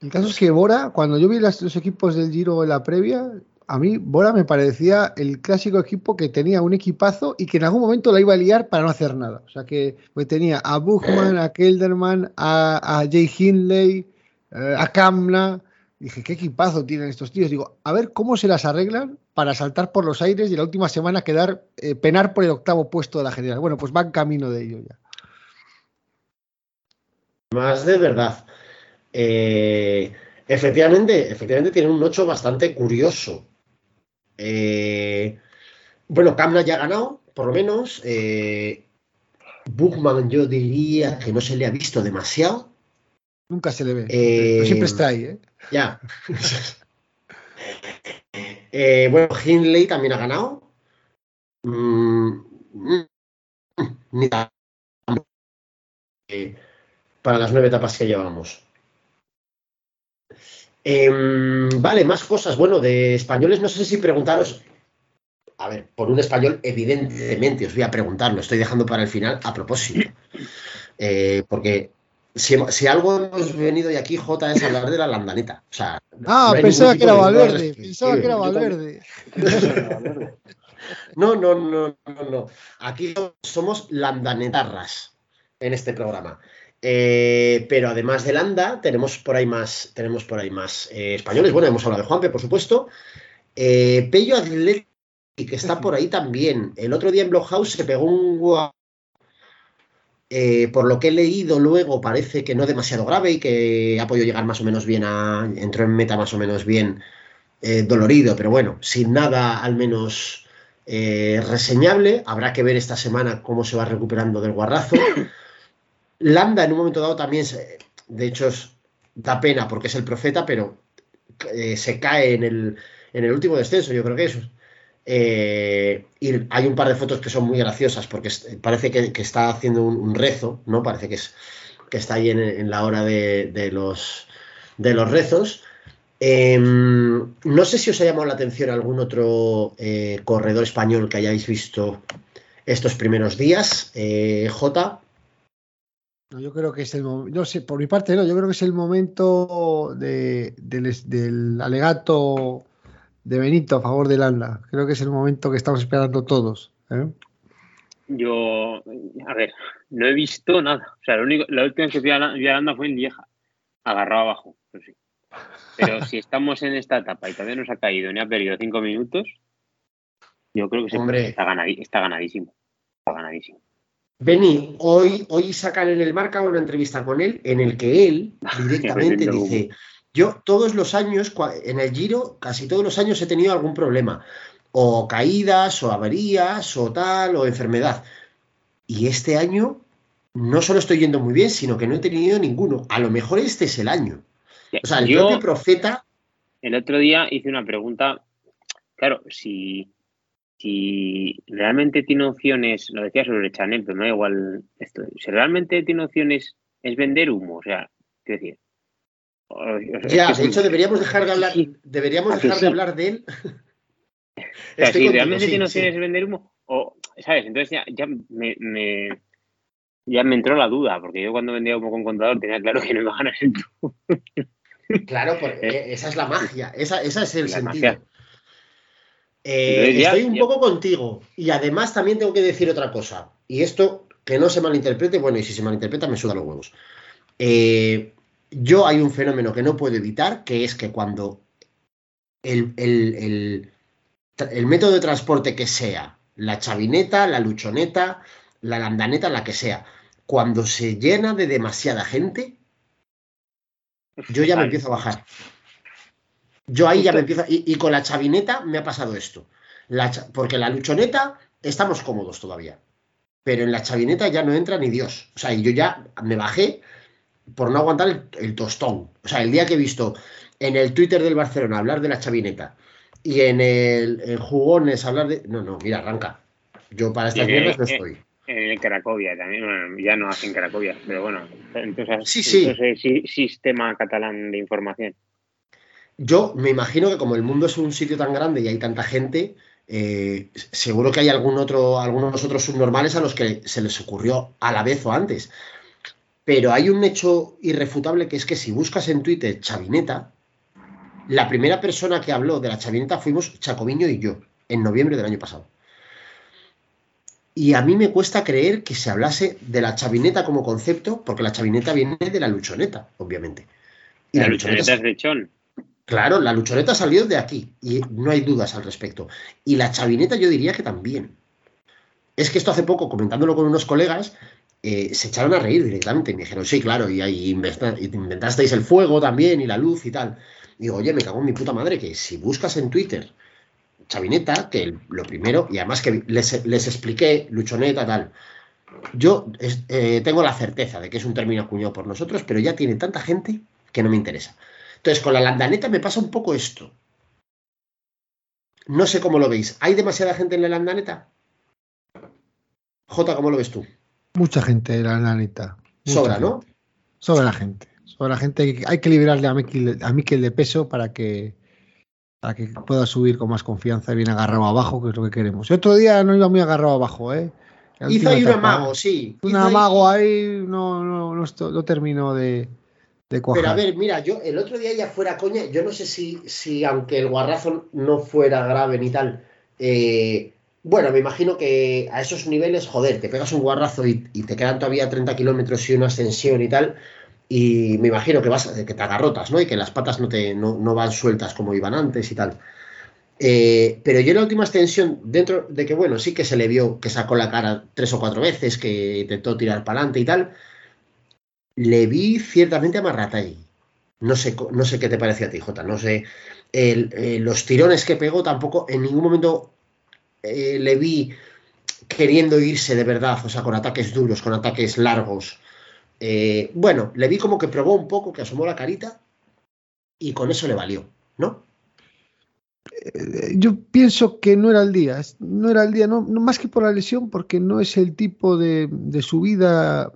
el caso es que Bora, cuando yo vi los equipos del Giro en la previa, a mí Bora me parecía el clásico equipo que tenía un equipazo y que en algún momento la iba a liar para no hacer nada. O sea que pues, tenía a Buchmann, a Kelderman, a, Jay Hindley, eh, a Kamna. Dije, ¿qué equipazo tienen estos tíos? Digo, a ver cómo se las arreglan para saltar por los aires y la última semana quedar, eh, penar por el octavo puesto de la general. Bueno, pues van camino de ello ya. Más de verdad. Eh, efectivamente, efectivamente tiene un 8 bastante curioso. Eh, bueno, Kamna ya ha ganado, por lo menos. Eh, yo diría que no se le ha visto demasiado. Nunca se le ve. Eh, siempre está ahí, ¿eh? Ya. bueno, Hindley también ha ganado. Mm, mm, ni para las nueve etapas que llevamos. Em, vale, más cosas. Bueno, de españoles, no sé si preguntaros. A ver, por un español, evidentemente os voy a preguntar, lo estoy dejando para el final a propósito. Eh, porque si, algo hemos venido de aquí, J, es hablar de la landaneta. O sea, ah, pensaba que era Valverde. Pensaba que era Valverde. No, no, no, no, no. Aquí somos landanetarras en este programa. Eh, pero además de Landa, tenemos por ahí más, tenemos por ahí más eh, españoles. Bueno, hemos hablado de Juanpe, por supuesto. Eh, Pello Atleti, que está por ahí también. El otro día en Bloghouse se pegó un por lo que he leído luego, parece que no demasiado grave y que ha podido llegar más o menos bien a. entró en meta más o menos bien dolorido, pero bueno, sin nada al menos reseñable. Habrá que ver esta semana cómo se va recuperando del guarrazo. Landa en un momento dado también, de hecho, da pena porque es el profeta, pero eh, se cae en el, último descenso, yo creo que eso. Eh, y hay un par de fotos que son muy graciosas porque parece que, está haciendo un, rezo, ¿no? Parece que es, que está ahí en, la hora de, los, rezos. Em, no sé si os ha llamado la atención algún otro eh, corredor español que hayáis visto estos primeros días. Eh, J. yo creo que es el momento, no sé, por mi parte no, yo creo que es el momento del, alegato de Benito a favor de Landa. Creo que es el momento que estamos esperando todos. ¿eh? Yo, a ver, no he visto nada. O sea, lo único, la última que vi a Landa fue en Lieja, agarrado abajo, pero sí. Pero si estamos en esta etapa y todavía no se ha caído ni ha perdido cinco minutos, yo creo que Hombre. Está, está ganadísimo. Está ganadísimo. Beni, hoy, hoy sacan en el marca una entrevista con él en el que él directamente dice, yo todos los años, en el Giro, casi todos los años he tenido algún problema, o caídas, o averías, o tal, o enfermedad. Y este año no solo estoy yendo muy bien, sino que no he tenido ninguno. A lo mejor este es el año. O sea, el propio profeta. El otro día hice una pregunta. Claro, si, si realmente tiene opciones, lo decía sobre Chanel, pero no da igual esto. Si realmente tiene opciones, es vender humo. O sea, qué decir. ya, de hecho, deberíamos dejar de hablar, deberíamos dejar de hablar de él. o sea, si realmente tiene opciones, es vender humo. O, ¿sabes? Entonces ya, ya me, me, ya me entró la duda, porque yo cuando vendía humo con contador tenía claro que no iba a ganar el. Claro, porque esa es la magia, esa, esa es el sentido. Eh, estoy un poco contigo y además también tengo que decir otra cosa. Y esto que no se malinterprete, bueno, y si se malinterpreta me suda los huevos. Eh, yo hay un fenómeno que no puedo evitar, que es que cuando el, el, el, método de transporte que sea, la chavineta, la luchoneta, la landaneta, la que sea, cuando se llena de demasiada gente, yo ya me empiezo a bajar. Yo ahí ya me empiezo. Y, con la chavineta me ha pasado esto. porque la luchoneta estamos cómodos todavía. Pero en la chavineta ya no entra ni Dios. O sea, yo ya me bajé por no aguantar el, tostón. O sea, el día que he visto en el Twitter del Barcelona hablar de la chavineta y en el jugones hablar de. No, no, mira, arranca. Yo para estas mierdas no estoy. En Cracovia también, bueno, ya no hacen Cracovia, pero bueno, entonces, sí, sí. Entonces, sistema catalán de información. Yo me imagino que como el mundo es un sitio tan grande y hay tanta gente, eh, seguro que hay algún otro, algunos otros subnormales a los que se les ocurrió a la vez o antes. Pero hay un hecho irrefutable que es que si buscas en Twitter Chavineta, la primera persona que habló de la Chavineta fuimos Chacoviño y yo, en noviembre del año pasado. Y a mí me cuesta creer que se hablase de la chavineta como concepto, porque la chavineta viene de la luchoneta, obviamente. Y la, luchoneta, es lechón. Claro, la luchoneta salió de aquí y no hay dudas al respecto. Y la chavineta yo diría que también. Es que esto hace poco, comentándolo con unos colegas, eh, se echaron a reír directamente. Y me dijeron, sí, claro, y ahí inventasteis el fuego también y la luz y tal. Y digo, oye, me cago en mi puta madre que si buscas en Twitter chavineta, que lo primero, y además que les, expliqué, luchoneta, tal. Yo eh, tengo la certeza de que es un término acuñado por nosotros, pero ya tiene tanta gente que no me interesa. Entonces, con la landaneta me pasa un poco esto. No sé cómo lo veis. ¿Hay demasiada gente en la landaneta? J, ¿cómo lo ves tú? Mucha gente en la landaneta. Sobra, ¿no? Sobra la gente. Sobra la gente. Hay que liberarle a Miquel, de peso para que, para que pueda subir con más confianza y bien agarrado abajo, que es lo que queremos. El otro día no iba muy agarrado abajo, ¿eh? Hizo ahí un amago, sí. Un amago ahí, no, no, no, no terminó de, pero a ver, mira, yo el otro día ya fuera coña, yo no sé si, si aunque el guarrazo no fuera grave ni tal, eh, bueno, me imagino que a esos niveles, joder, te pegas un guarrazo y, te quedan todavía 30 kilómetros y una ascensión y tal, y me imagino que vas, que te agarrotas, ¿no? Y que las patas no, te, no, van sueltas como iban antes y tal. Eh, pero yo en la última extensión, dentro de que, bueno, sí que se le vio que sacó la cara tres o cuatro veces, que intentó tirar para adelante y tal, le vi ciertamente a ahí. No sé, no sé qué te parece a ti, Jota. No sé. Eh, los tirones que pegó tampoco en ningún momento eh, le vi queriendo irse de verdad, o sea, con ataques duros, con ataques largos. Eh, bueno, le vi como que probó un poco, que asomó la carita y con eso le valió, ¿no? Yo pienso que no era el día, no era el día, no, más que por la lesión, porque no es el tipo de, de subida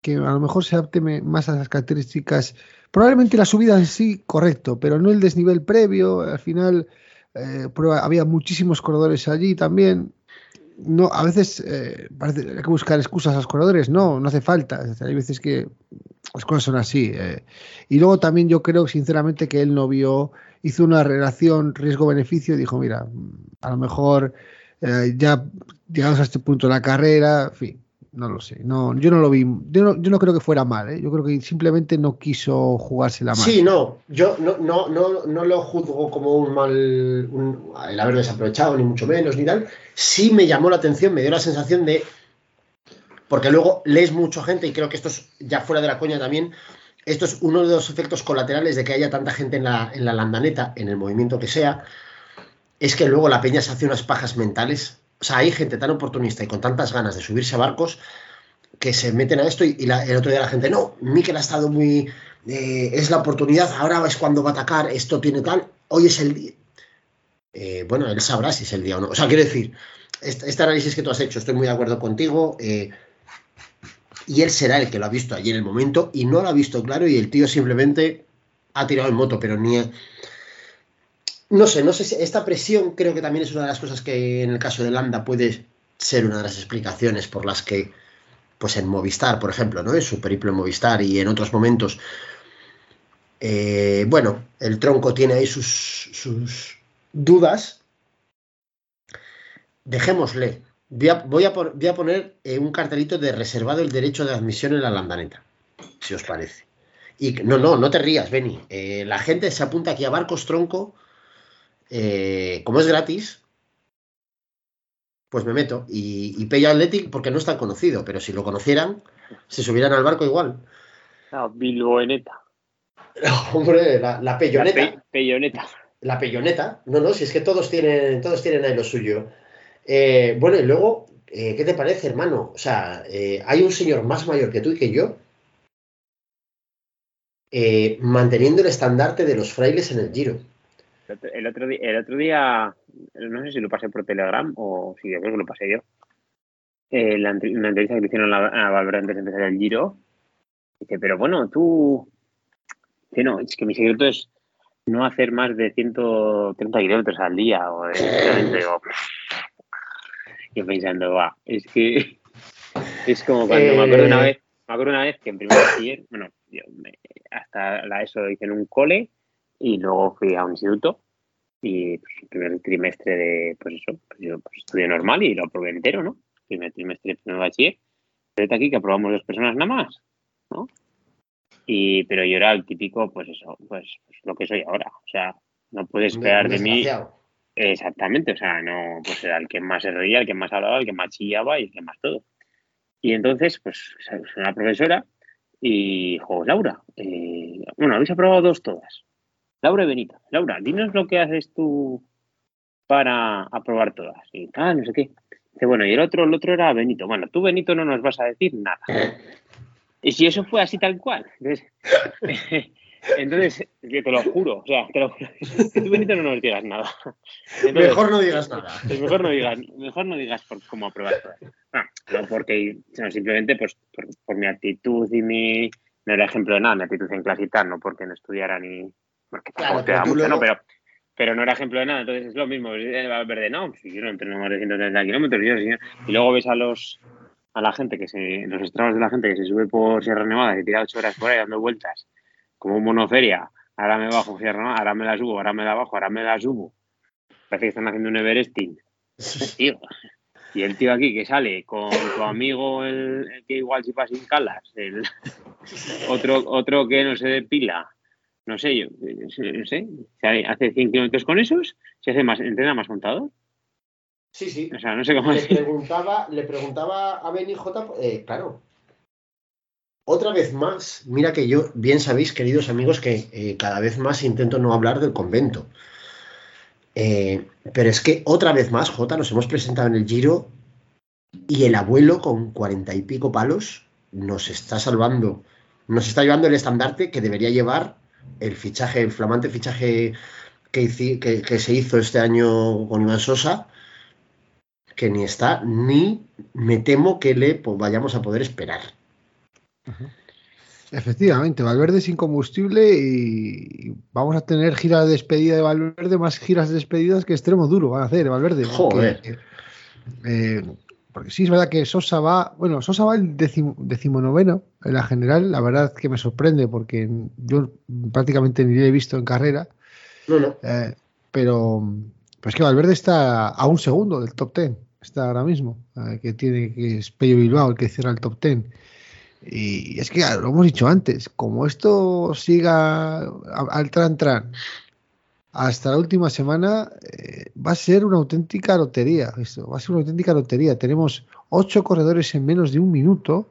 que a lo mejor se adapte más a las características. Probablemente la subida en sí, correcto, pero no el desnivel previo. Al final eh, había muchísimos corredores allí también. No, a veces eh, parece, hay que buscar excusas a los corredores. No, no hace falta. Hay veces que las cosas son así. Eh. Y luego también yo creo sinceramente que él no vio, hizo una relación riesgo-beneficio y dijo, mira, a lo mejor ya llegados a este punto de la carrera, en fin, no lo sé. No, yo no lo vi. Yo no, yo no creo que fuera mal. ¿eh? Yo creo que simplemente no quiso jugársela mal. Sí, no. Yo no, no, no, no lo juzgo como un mal. el haber desaprovechado, ni mucho menos, ni tal. Sí me llamó la atención, me dio la sensación de. Porque luego lees mucha gente, y creo que esto es ya fuera de la coña también. Esto es uno de los efectos colaterales de que haya tanta gente en la, en la landaneta, en el movimiento que sea. Es que luego la peña se hace unas pajas mentales o sea, hay gente tan oportunista y con tantas ganas de subirse a barcos que se meten a esto y, el otro día la gente, no, Mikel ha estado muy... Eh, es la oportunidad, ahora es cuando va a atacar, esto tiene tal, hoy es el día. Eh, bueno, él sabrá si es el día o no. O sea, quiero decir, este, este análisis que tú has hecho, estoy muy de acuerdo contigo. Eh, y él será el que lo ha visto allí en el momento y no lo ha visto claro y el tío simplemente ha tirado en moto, pero ni, no sé, no sé si esta presión creo que también es una de las cosas que en el caso de Landa puede ser una de las explicaciones por las que, pues en Movistar, por ejemplo, ¿no? Es su periplo en Movistar y en otros momentos, eh, bueno, el tronco tiene ahí sus, sus dudas. Dejémosle. Voy a, voy a, poner eh, un cartelito de reservado el derecho de admisión en la landaneta, si os parece. Y no, no, no te rías, Beni. Eh, la gente se apunta aquí a Barcos Tronco eh, como es gratis, pues me meto. Y, y Pello Athletic porque no es tan conocido, pero si lo conocieran, se subieran al barco igual. La Bilboeneta. hombre, la, la peyoneta. La peyoneta. La peyoneta. No, no, si es que todos tienen, todos tienen ahí lo suyo. Eh, bueno, y luego, eh, ¿qué te parece, hermano? O sea, hay un señor más mayor que tú y que yo, manteniendo el estandarte de los frailes en el giro. El otro, día, el otro día, no sé si lo pasé por Telegram o si yo creo que lo pasé yo. Eh, la, una entrevista que le hicieron a, a Valverde antes de empezar el giro. Dice, pero bueno, tú. Dice, no, es que mi secreto es no hacer más de 130 kilómetros al día. O de, o, y pensando, va, es que. Es como cuando me acuerdo una eh. vez. Me acuerdo una vez que en primer bachiller, bueno, yo hasta la ESO lo hice en un cole y luego fui a un instituto y pues, el primer trimestre de, pues eso, pues yo pues, estudié normal y lo aprobé entero, ¿no? Primer trimestre de primer bachiller. Pero aquí que aprobamos dos personas nada más, ¿no? Y, pero yo era el típico, pues eso, pues, pues lo que soy ahora. O sea, no puedes esperar de mí. Exactamente, o sea, no, pues era el que más se reía, el que más hablaba, el que más chillaba y el que más todo. Y entonces, pues, una profesora y dijo, Laura, eh, bueno, habéis aprobado dos todas. Laura Benito. Laura, dinos lo que haces tú para aprobar todas. Y tal, no sé qué. Dice, bueno, y el otro, el otro era Benito. Bueno, tú, Benito, no nos vas a decir nada. Y si eso fue así tal cual. Entonces, yo te lo juro, o sea, te lo juro, que tú, Benito, no nos digas nada. mejor no digas nada. Mejor no digas, mejor no digas por cómo aprobar todas. No, no porque, sino simplemente pues, por, mi actitud y mi. No era ejemplo de nada, mi actitud en clase y tal, no porque no estudiara ni, porque claro, te da mucho, ¿no? Pero, pero no era ejemplo de nada, entonces es lo mismo. Verde, no, si yo no entreno más de 130 kilómetros, y luego ves a los a la gente que se, los estragos de la gente que se sube por Sierra Nevada, que tira ocho horas por ahí dando vueltas, como un monoferia, ahora me bajo Sierra Nevada, ahora me la subo, ahora me la bajo, ahora me la subo. Parece que están haciendo un Everesting. Tío. Y el tío aquí que sale con tu amigo, el, que igual si pasa sin calas, el otro, otro que no se depila, no sé, yo, no sé, hace 100 kilómetros con esos, se hace más, entrena más montado. Sí, sí. O sea, no sé cómo le preguntaba, le preguntaba a Benny J, eh, claro. Otra vez más, mira que yo, bien sabéis, queridos amigos, que eh, cada vez más intento no hablar del convento. Eh, pero es que otra vez más, J, nos hemos presentado en el Giro y el abuelo con cuarenta y pico palos nos está salvando, nos está llevando el estandarte que debería llevar el fichaje, el flamante fichaje que, que, se hizo este año con Iván Sosa, que ni está, ni me temo que le vayamos a poder esperar. Efectivamente, Valverde sin combustible y vamos a tener giras de despedida de Valverde, más giras de despedidas que extremo duro van a hacer Valverde. Joder. Eh, porque sí es verdad que Sosa va, bueno, Sosa va el decimonoveno en la general, la verdad que me sorprende porque yo prácticamente ni lo he visto en carrera. No, no. Eh, pero pues que Valverde está a un segundo del top ten, está ahora mismo, eh, que tiene que es Pello Bilbao el que cierra el top ten. Y es que lo hemos dicho antes, como esto siga al tran tran hasta la última semana, eh, va a ser una auténtica lotería. Esto, va a ser una auténtica lotería. Tenemos ocho corredores en menos de un minuto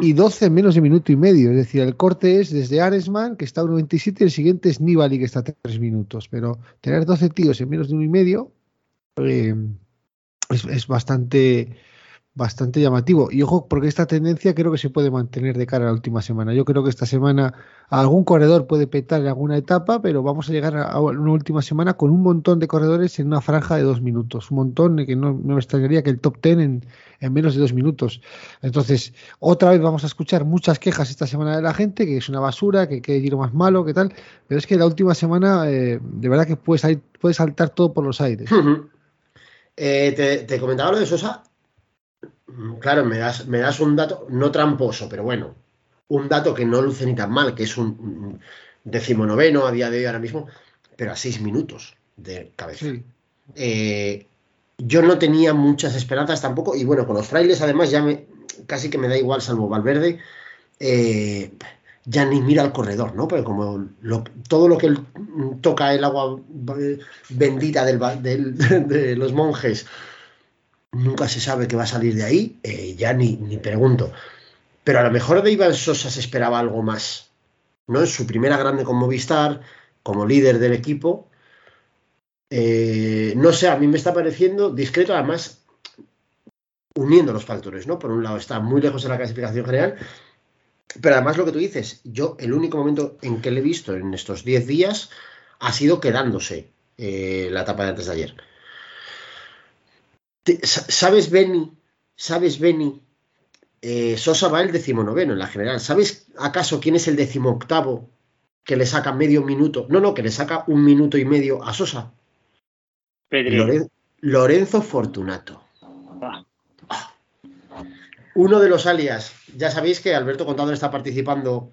y 12 en menos de minuto y medio. Es decir, el corte es desde Aresman, que está a 1.27, y el siguiente es Nibali, que está a 3 minutos. Pero tener 12 tíos en menos de uno y medio eh, es, es, bastante bastante llamativo. Y ojo, porque esta tendencia creo que se puede mantener de cara a la última semana. Yo creo que esta semana algún corredor puede petar en alguna etapa, pero vamos a llegar a una última semana con un montón de corredores en una franja de dos minutos. Un montón que no, me extrañaría que el top ten en, en, menos de dos minutos. Entonces, otra vez vamos a escuchar muchas quejas esta semana de la gente, que es una basura, que, que giro más malo, que tal. Pero es que la última semana, eh, de verdad que puede, puede saltar todo por los aires. eh, te, comentaba lo de Sosa claro, me das, me das un dato, no tramposo, pero bueno, un dato que no luce ni tan mal, que es un decimonoveno a día de hoy ahora mismo, pero a seis minutos de cabeza. Sí. Eh, yo no tenía muchas esperanzas tampoco, y bueno, con los frailes además ya me casi que me da igual, salvo Valverde, eh, ya ni mira al corredor, ¿no? Porque como lo, todo lo que toca el agua bendita del, del, de los monjes nunca se sabe qué va a salir de ahí, eh, ya ni, ni, pregunto. Pero a lo mejor de Iván Sosa se esperaba algo más, ¿no? En su primera grande con Movistar, como líder del equipo. Eh, no sé, a mí me está pareciendo discreto, además, uniendo los factores, ¿no? Por un lado está muy lejos de la clasificación general, pero además lo que tú dices, yo el único momento en que le he visto en estos 10 días ha sido quedándose eh, la etapa de antes de ayer. ¿Sabes, Benny? ¿Sabes, Benny? Eh, Sosa va el decimonoveno en la general. ¿Sabes acaso quién es el decimoctavo que le saca medio minuto? No, no, que le saca un minuto y medio a Sosa. Loren Lorenzo Fortunato. Ah. Uno de los alias. Ya sabéis que Alberto Contador está participando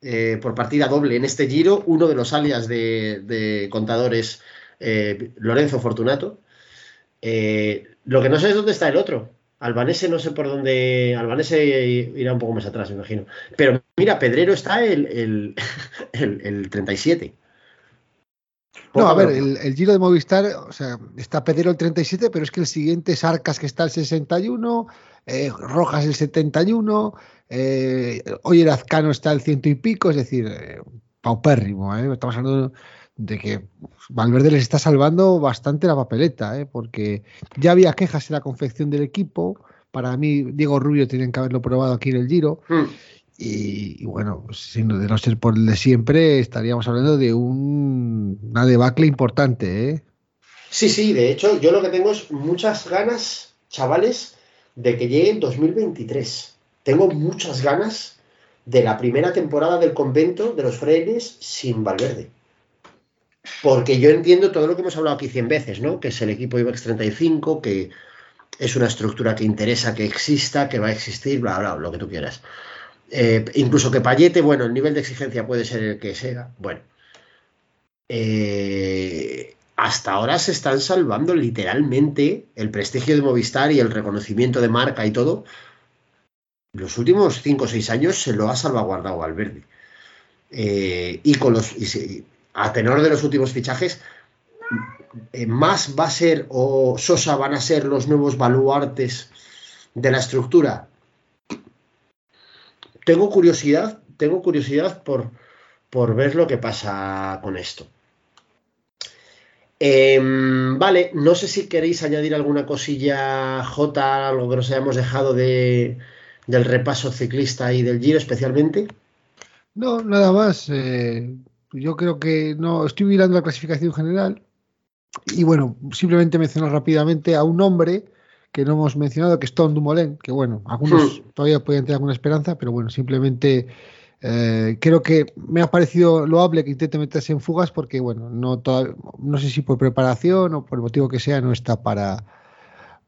eh, por partida doble en este giro. Uno de los alias de, de contadores, eh, Lorenzo Fortunato. Eh, lo que no sé es dónde está el otro. Albanese no sé por dónde. Albanese irá un poco más atrás, me imagino. Pero mira, Pedrero está el, el, el, el 37. No, a ver, el, el, Giro de Movistar, o sea, está Pedrero el 37, pero es que el siguiente es Arcas que está el 61, eh, Rojas el 71, eh, hoy el Azcano está el ciento y pico, es decir, eh, paupérrimo, ¿eh? estamos hablando de que Valverde les está salvando bastante la papeleta, ¿eh? porque ya había quejas en la confección del equipo. Para mí, Diego Rubio tienen que haberlo probado aquí en el Giro. Mm. Y, y, bueno, pues, de no ser por el de siempre, estaríamos hablando de un, una debacle importante. ¿eh? Sí, sí, de hecho, yo lo que tengo es muchas ganas, chavales, de que llegue en 2023. Tengo muchas ganas de la primera temporada del convento de los frailes sin Valverde. Porque yo entiendo todo lo que hemos hablado aquí 100 veces, ¿no? Que es el equipo IBEX 35, que es una estructura que interesa que exista, que va a existir, bla, bla, lo que tú quieras. Eh, incluso que Payete, bueno, el nivel de exigencia puede ser el que sea. Bueno. Eh, hasta ahora se están salvando literalmente el prestigio de Movistar y el reconocimiento de marca y todo. Los últimos 5 o 6 años se lo ha salvaguardado Valverde. Eh, y con los. A tenor de los últimos fichajes, eh, más va a ser o Sosa van a ser los nuevos baluartes de la estructura. Tengo curiosidad, tengo curiosidad por, por ver lo que pasa con esto. Eh, vale, no sé si queréis añadir alguna cosilla J, algo que nos hayamos dejado de, del repaso ciclista y del Giro especialmente. No, nada más. Eh, yo creo que no, estoy mirando la clasificación general y bueno, simplemente mencionar rápidamente a un hombre que no hemos mencionado, que es Tom Dumoulin, que bueno, algunos todavía pueden tener alguna esperanza, pero bueno, simplemente eh, creo que me ha parecido loable que intente meterse en fugas porque, bueno, no, no sé si por preparación o por el motivo que sea, no está para,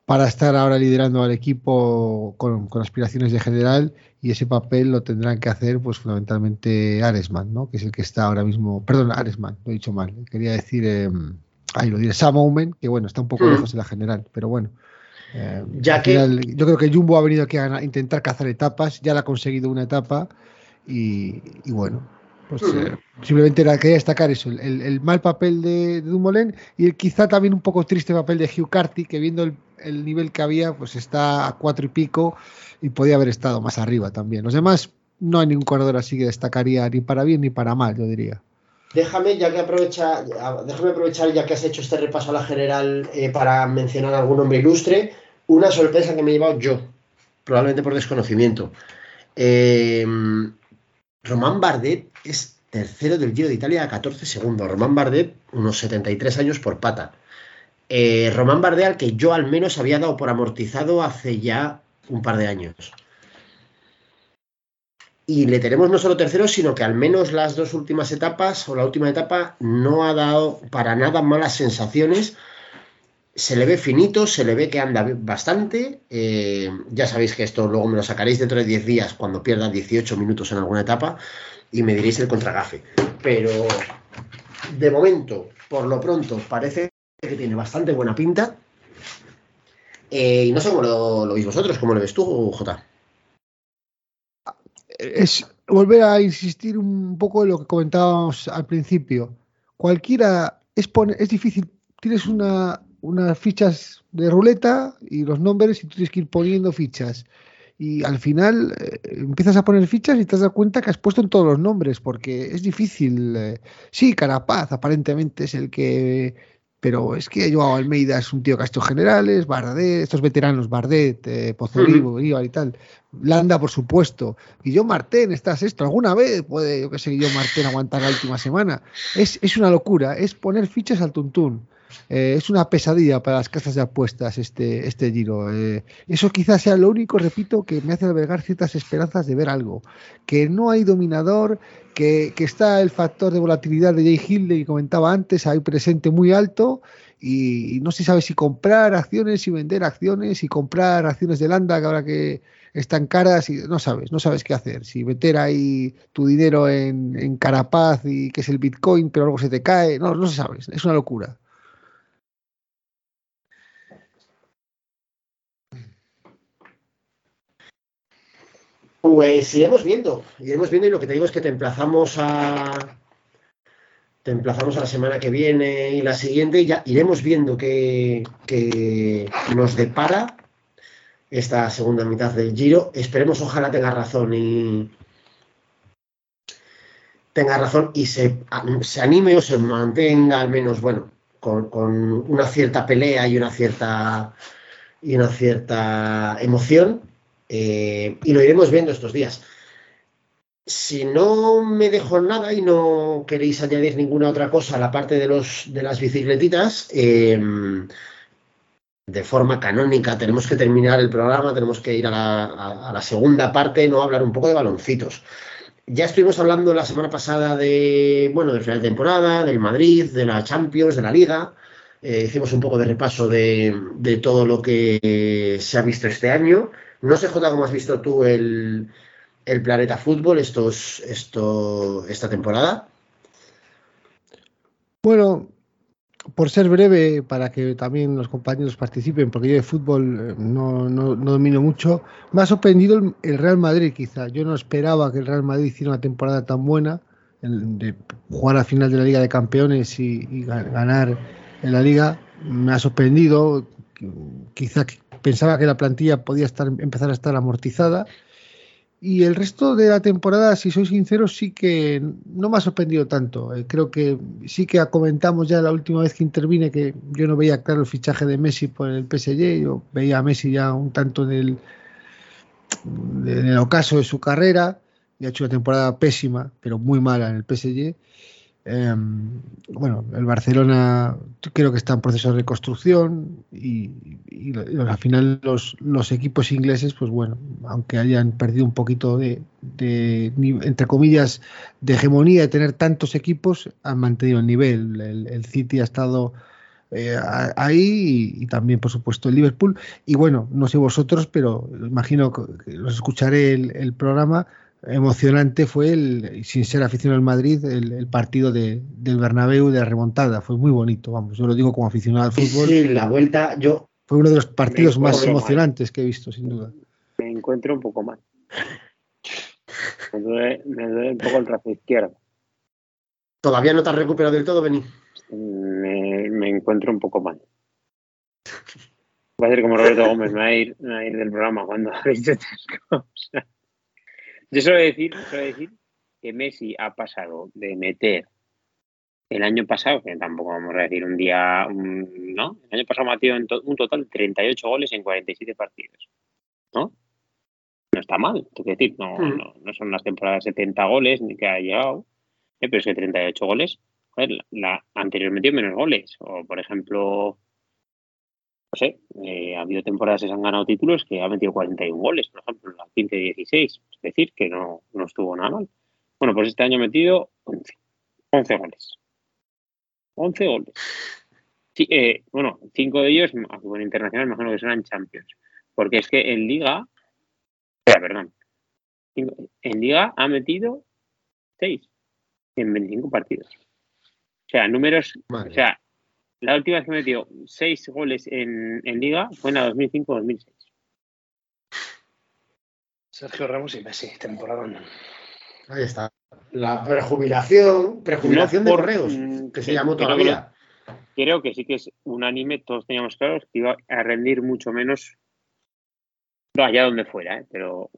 para estar ahora liderando al equipo con, aspiraciones de general y ese papel lo tendrán que hacer pues fundamentalmente Aresman, ¿no? que es el que está ahora mismo, perdón, Aresman, lo he dicho mal, quería decir, eh, ahí lo diré, Sam Omen, que bueno, está un poco hmm. lejos en la general, pero bueno. Eh, ya que... yo creo que Jumbo ha venido aquí a intentar cazar etapas, ya la ha conseguido una etapa y, bueno, pues eh, simplemente quería destacar eso, el, mal papel de, de, Dumoulin y el quizá también un poco triste papel de Hugh Carty, que viendo el, nivel que había, pues está a cuatro y pico y podía haber estado más arriba también. Los demás no hay ningún corredor así que destacaría ni para bien ni para mal, yo diría. Déjame, ya que aprovecha, déjame aprovechar ya que has hecho este repaso a la general eh, para mencionar algún nombre ilustre, una sorpresa que me he llevado yo, probablemente por desconocimiento. Eh, Román Bardet es tercero del Giro de Italia a 14 segundos. Román Bardet, unos 73 años por pata. Eh, Román Bardet, al que yo al menos había dado por amortizado hace ya un par de años. Y le tenemos no solo tercero, sino que al menos las dos últimas etapas o la última etapa no ha dado para nada malas sensaciones. Se le ve finito, se le ve que anda bastante. Eh, ya sabéis que esto luego me lo sacaréis dentro de 10 días cuando pierda 18 minutos en alguna etapa y me diréis el contragafe. Pero de momento, por lo pronto, parece que tiene bastante buena pinta. Eh, y no sé cómo lo, veis vosotros, cómo lo ves tú, Jota. Es volver a insistir un poco en lo que comentábamos al principio. Cualquiera es, es difícil, tienes una, unas fichas de ruleta y los nombres y tú tienes que ir poniendo fichas. Y al final eh, empiezas a poner fichas y te das cuenta que has puesto en todos los nombres, porque es difícil. Eh, sí, Carapaz aparentemente es el que... Pero es que Joao Almeida es un tío que generales, Bardet, estos veteranos, Bardet, eh, Pozorivo, y tal. Landa, por supuesto. Yo Martén, estás esto. ¿Alguna vez puede, yo qué sé, yo Martén aguantar la última semana? Es, es una locura, es poner fichas al tuntún. Eh, es una pesadilla para las casas de apuestas este, este giro. Eh, eso quizás sea lo único, repito, que me hace albergar ciertas esperanzas de ver algo. Que no hay dominador, que, está el factor de volatilidad de Jay Hill que comentaba antes, hay presente muy alto. Y, no se sabe si comprar acciones y vender acciones y comprar acciones de Landa que ahora que están caras y no sabes, no sabes qué hacer. Si meter ahí tu dinero en, en Carapaz y que es el Bitcoin, pero algo se te cae, no, no se sabe, es una locura. Pues iremos viendo, iremos viendo y lo que te digo es que te emplazamos a te emplazamos a la semana que viene y la siguiente y ya iremos viendo qué, nos depara esta segunda mitad del Giro. Esperemos ojalá tenga razón y tenga razón y se, anime o se mantenga al menos, bueno, con, con una cierta pelea y una cierta y una cierta emoción eh, y lo iremos viendo estos días. Si no me dejo nada y no queréis añadir ninguna otra cosa a la parte de, los, de las bicicletitas, em, de forma canónica tenemos que terminar el programa, tenemos que ir a la, segunda parte, no hablar un poco de baloncitos. Ya estuvimos hablando la semana pasada de, bueno, del final de temporada, del Madrid, de la Champions, de la Liga. Eh, hicimos un poco de repaso de, todo lo que se ha visto este año. No sé, Jota, cómo has visto tú el, Planeta Fútbol estos, esto, esta temporada. Bueno, por ser breve, para que también los compañeros participen, porque yo de fútbol eh, no, domino mucho, me ha sorprendido el, Real Madrid quizá. Yo no esperaba que el Real Madrid hiciera una temporada tan buena, de jugar a final de la Liga de Campeones y, ganar en la Liga. Me ha sorprendido, quizá pensaba que la plantilla podía estar, empezar a estar amortizada. Y el resto de la temporada, si soy sincero, sí que no me ha sorprendido tanto. Eh, creo que sí que comentamos ya la última vez que intervine que yo no veía claro el fichaje de Messi por el PSG. Yo veía a Messi ya un tanto en el, en el ocaso de su carrera. Y ha hecho una temporada pésima, pero muy mala en el PSG. Em, bueno, el Barcelona creo que está en proceso de reconstrucción y, al final los, los, equipos ingleses, pues bueno, aunque hayan perdido un poquito de, entre comillas, de hegemonía de tener tantos equipos, han mantenido el nivel. El, City ha estado eh, ahí y, también, por supuesto, el Liverpool. Y bueno, no sé vosotros, pero imagino que los escucharé el programa emocionante fue, el, sin ser aficionado al Madrid, el, partido de, del Bernabéu de remontada. Fue muy bonito, vamos. Yo lo digo como aficionado al fútbol. Sí, la vuelta, yo. Fue uno de los partidos más emocionantes que he visto, sin duda. Me encuentro un poco mal. Me duele, un poco el trazo izquierdo. ¿Todavía no te has recuperado del todo, Beni? Me, encuentro un poco mal. Va a ser como Roberto Gómez, me va a ir, me va a ir del programa cuando habéis estas cosas. Yo suelo decir, decir que Messi ha pasado de meter el año pasado, que tampoco vamos a decir un día, ¿no? El año pasado metido en un total de 38 goles en 47 partidos, ¿no? No está mal, es decir, mm. no, no, son las temporadas 70 goles ni que ha llegado, ¿eh? pero es que 38 goles, joder, la, anterior metió menos goles, o por ejemplo, no sé, eh, ha habido temporadas que se han ganado títulos que ha metido 41 goles, por ejemplo, en la 15-16, es decir, que no, no, estuvo nada mal. Bueno, pues este año ha metido 11, 11 goles. 11 goles. Sí, eh, bueno, 5 de ellos, en internacional, imagino que serán Champions. Porque es que en Liga, perdón, en Liga ha metido 6 en 25 partidos. O sea, números, o sea, la última vez que metió seis goles en, Liga fue en la 2005-2006. Sergio Ramos y Messi, temporada. Ahí está. La prejubilación, prejubilación de correos, mm, que se llamó todavía. Creo que sí que es unánime, todos teníamos claros que iba a rendir mucho menos, no allá donde fuera, ¿eh? pero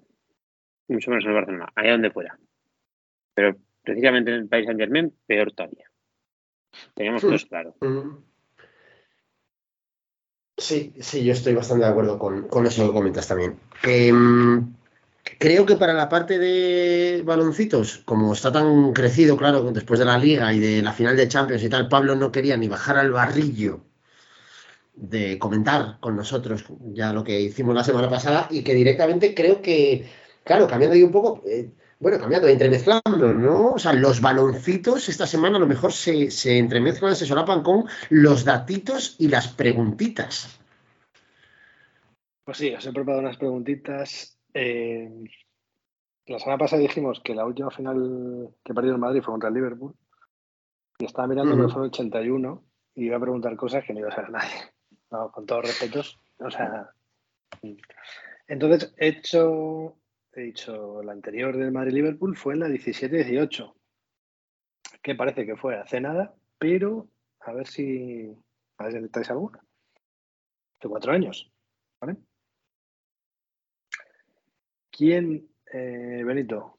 mucho menos en el Barcelona, allá donde fuera. Pero precisamente en el país Saint Germain, peor todavía. Teníamos todos claro. Mm. Sí, sí, yo estoy bastante de acuerdo con, eso que comentas también. Em, creo que para la parte de baloncitos, como está tan crecido, claro, después de la liga y de la final de Champions y tal, Pablo no quería ni bajar al barrillo de comentar con nosotros ya lo que hicimos la semana pasada y que directamente creo que, claro, cambiando ahí un poco, eh, bueno, cambiando, entremezclando, ¿no? O sea, los baloncitos esta semana a lo mejor se, se entremezclan, se solapan con los datitos y las preguntitas. Pues sí, os he preparado unas preguntitas. Eh, la semana pasada dijimos que la última final que perdió el Madrid fue contra el Liverpool. Y estaba mirando que fue el 81 y iba a preguntar cosas que no iba a saber nadie. con todos respetos. O sea. Entonces, he hecho he dicho, la anterior del Madrid-Liverpool fue en la 17-18, que parece que fue hace nada, pero a ver si, a ver si necesitáis alguna. Hace cuatro años, ¿vale? ¿Quién, eh, Benito,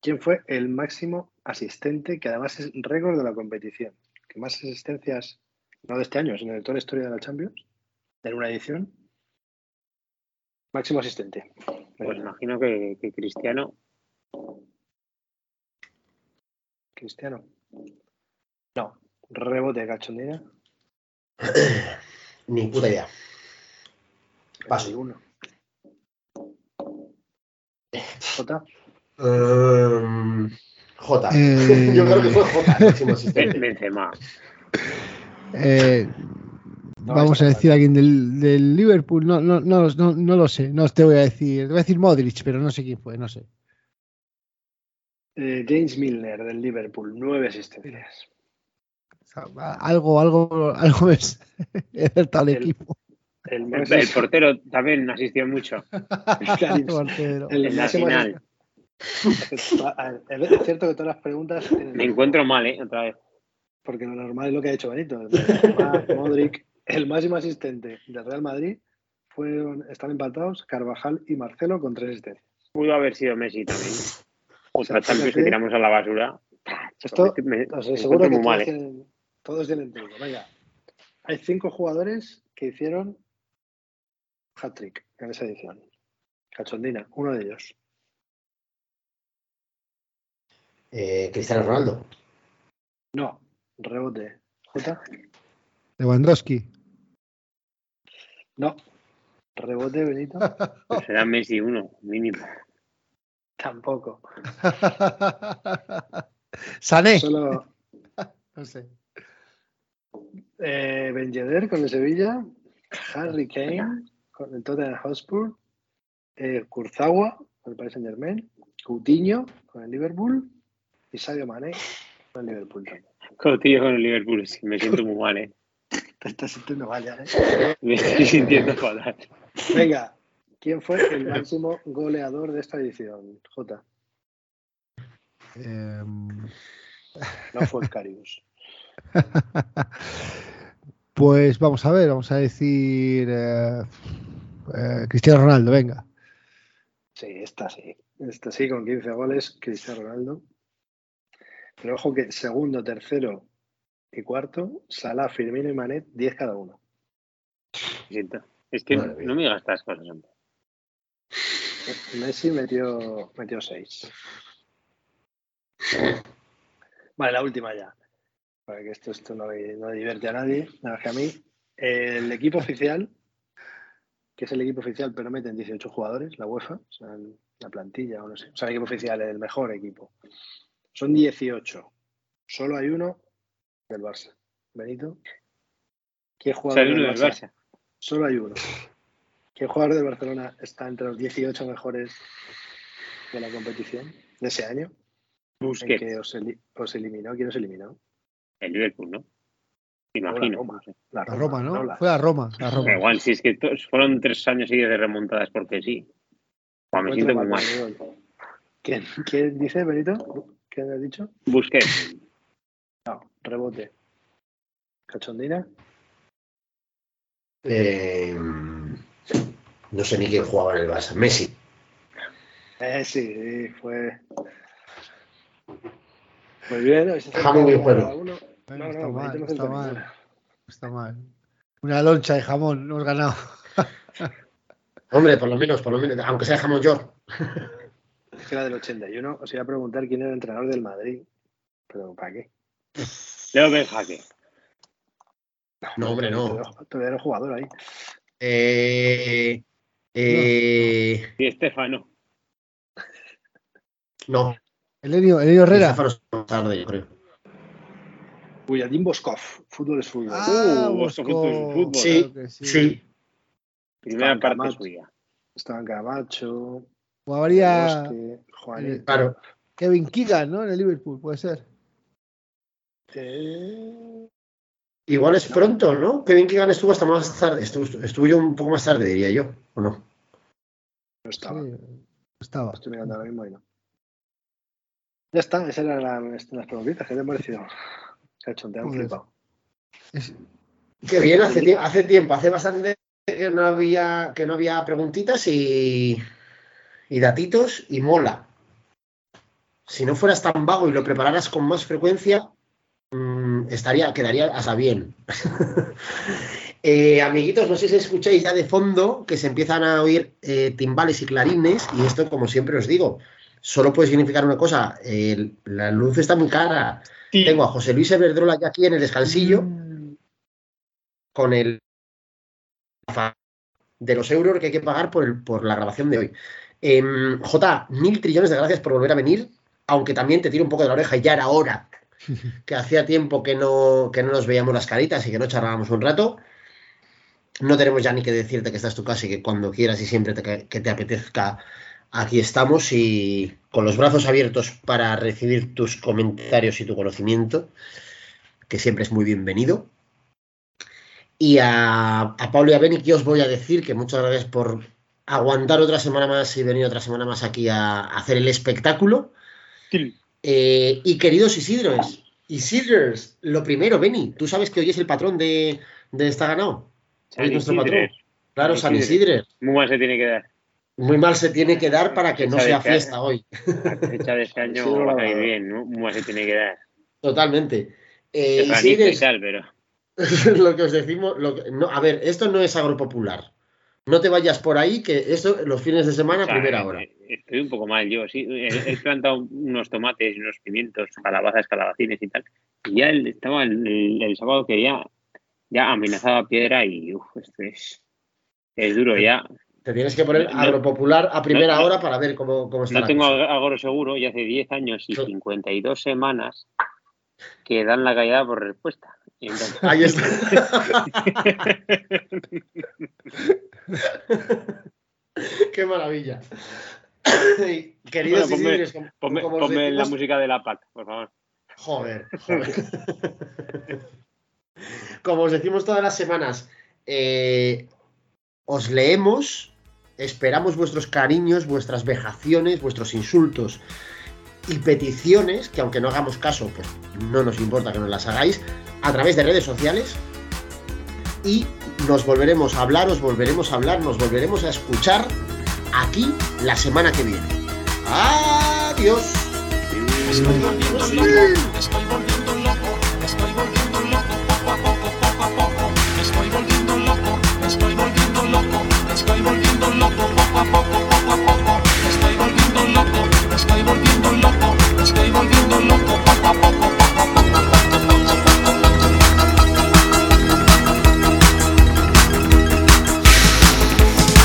quién fue el máximo asistente, que además es récord de la competición? Que más asistencias, no de este año, sino de toda la historia de la Champions, en una edición, Máximo asistente. Pues imagino que, Cristiano. Cristiano. No. Rebote de cachondina. Ni puta idea. Paso. Uno. J. Um, J. Eh... Yo creo que fue J. Benzema. Eh, Vamos a decir a alguien del, Liverpool, no, no, no, no, lo sé, no te voy a decir, te voy a decir Modric, pero no sé quién fue, no sé. Eh, James Milner del Liverpool, nueve asistencias. algo, algo, algo es, tal el, equipo. El, portero también asistió mucho. el, portero. el final. Es cierto que todas las preguntas. Me encuentro mal, ¿eh? Otra vez. Porque lo normal es lo que ha hecho Benito. Modric, el máximo asistente del Real Madrid fueron, están empatados Carvajal y Marcelo con tres asistencias. Pudo haber sido Messi también. Otra Champions que tiramos a la basura. Esto, me, seguro que todos, tienen, todos tienen Venga, hay cinco jugadores que hicieron hat-trick en esa edición. Cachondina, uno de ellos. Eh, Cristiano Ronaldo. No, rebote. J. Lewandowski. No. Rebote, Benito. Pues será Messi uno, mínimo. Tampoco. Sané. Solo No sé. eh, Ben Yedder con el Sevilla. Harry Kane con el Tottenham Hotspur. Eh, Kurzawa con el Paris Saint Germain. Coutinho con el Liverpool. Y Sadio Mané con el Liverpool también. Coutinho con el Liverpool, sí, me siento muy mal, ¿eh? Te estás sintiendo mal ya, ¿eh? Me estoy sintiendo fatal. Venga, ¿quién fue el máximo goleador de esta edición? J. Em, No fue Carius. pues vamos a ver, vamos a decir eh, eh, Cristiano Ronaldo, venga. Sí, esta sí. Esta sí, con 15 goles, Cristiano Ronaldo. Pero ojo que segundo, tercero y cuarto, Salah, Firmino y Manet, 10 cada uno. Es que Madre mía. no me digas estas cosas, hombre. Messi metió, metió 6. Vale, la última ya. Para que esto, esto no, no divierte a nadie, nada más que a mí. El equipo oficial, que es el equipo oficial, pero meten 18 jugadores, la UEFA, o sea, la plantilla, o no sé. O sea, el equipo oficial, el mejor equipo. Son 18. Solo hay uno del Barça. Benito. ¿Qué O jugador del del Barça? Barça. Solo hay uno. ¿Qué jugador del Barcelona está entre los 18 mejores de la competición de ese año? En Busquets. que os, eli- os eliminó. ¿Quién os eliminó? El Liverpool, ¿no? la Imagino. Roma. no sé. La La Roma, ¿no? la- Fue a Roma, igual, si es que fueron tres años seguidos de remontadas porque sí. Buah, me siento muy mal. ¿Quién, quién dice, Benito? ¿Qué has dicho? Busquets. No, rebote. Cachondina. Eh, no sé ni quién jugaba en el Barça. Messi. Eh, sí, sí, fue. Muy bien. Jamón y uno. Venga, No, está no, mal, no está mal, está mal. Una loncha de jamón, hemos ganado. Hombre, por lo menos, por lo menos, aunque sea jamón york. Es que era del 81. Os iba a preguntar quién era el entrenador del Madrid. Pero ¿para qué? Leo Benjaque. No, hombre, no. Todavía era jugador ahí. Eh, eh, Y Estefano. no, Elenio, Elenio Herrera. Estefano tarde, yo creo. Boskov. Fútbol es fútbol. Ah, Uh, Bosco. fútbol, fútbol. Sí, Claro sí. Sí, Primera parte Camacho. suya. Estaban Camacho, Jugaría Bosque, claro. Kevin Keegan, ¿no? En el Liverpool, puede ser. Eh, Igual es pronto, ¿no? Kevin Keegan estuvo hasta más tarde. Estuvo, estuvo yo un poco más tarde, diría yo, ¿o no? no Sí, estaba. estaba. Estoy mirando ahora mismo y no. Ya está, esas eran las, las preguntitas. ¿Qué te ha parecido? Cachondeo, Joder. flipado. Es- Qué bien, hace, tie- hace tiempo, hace bastante que no había, que no había preguntitas y, y datitos y mola. Si no fueras tan vago y lo prepararas con más frecuencia, mm, estaría, quedaría hasta bien. Eh, amiguitos, no sé si escucháis ya de fondo que se empiezan a oír eh, timbales y clarines, y esto, como siempre os digo, solo puede significar una cosa: la luz está muy cara. Tengo a José Luis Everdrola ya aquí en el descansillo con el de los euros que hay que pagar por, el- por la grabación de hoy. Em, J, mil trillones de gracias por volver a venir, aunque también te tiro un poco de la oreja y ya era hora, que hacía tiempo que no, que no nos veíamos las caritas y que no charlábamos un rato. No tenemos ya ni que decirte que esta es tu casa y que cuando quieras y siempre te- que te apetezca, aquí estamos y con los brazos abiertos para recibir tus comentarios y tu conocimiento, que siempre es muy bienvenido. Y a, a Pablo y a Beni, que os voy a decir que muchas gracias por aguantar otra semana más y venir otra semana más aquí a, a hacer el espectáculo. Eh, y queridos Isidros, Isidros, lo primero, Beni, tú sabes que hoy es el patrón de, de esta ganado. Hoy es nuestro patrón. Claro, San Isidro. Muy mal se tiene que dar. Muy mal se tiene que dar para que no sea este fiesta año. hoy. La fecha de este año Isidro va a salir bien, ¿no? Muy mal se tiene que dar. Totalmente. Eh, Isidros, tal, pero. lo que os decimos, lo que- no, a ver, esto no es agropopular. No te vayas por ahí, que esto los fines de semana, O sea, primera eh, hora. eh, Estoy un poco mal yo, sí. He, he plantado unos tomates, unos pimientos, calabazas, calabacines y tal. Y ya el, estaba el, el- el sábado que ya, ya amenazaba piedra y uf, esto es, es duro ya. Te tienes que poner no- agropopular a primera no- hora para ver cómo, cómo está No la tengo cosa. ag- agro seguro y hace 10 años y Sí. 52 semanas que dan la caída por respuesta. Entonces- Ahí está. Qué maravilla. Queridos Bueno, ponme- como- Ponme, como la música de la PAC, por favor. Joder, joder. Como os decimos todas las semanas, eh, os leemos, esperamos vuestros cariños, vuestras vejaciones, vuestros insultos y peticiones, que aunque no hagamos caso, pues no nos importa que nos las hagáis, a través de redes sociales. Y nos volveremos a hablar, os volveremos a hablar, nos volveremos a escuchar aquí la semana que viene. Adiós. Estoy volviendo loco, estoy volviendo loco, estoy volviendo poco a poco, poco a poco. Estoy volviendo loco, estoy volviendo loco, estoy volviendo loco, poco a poco, poco a poco. Estoy volviendo loco, estoy volviendo loco.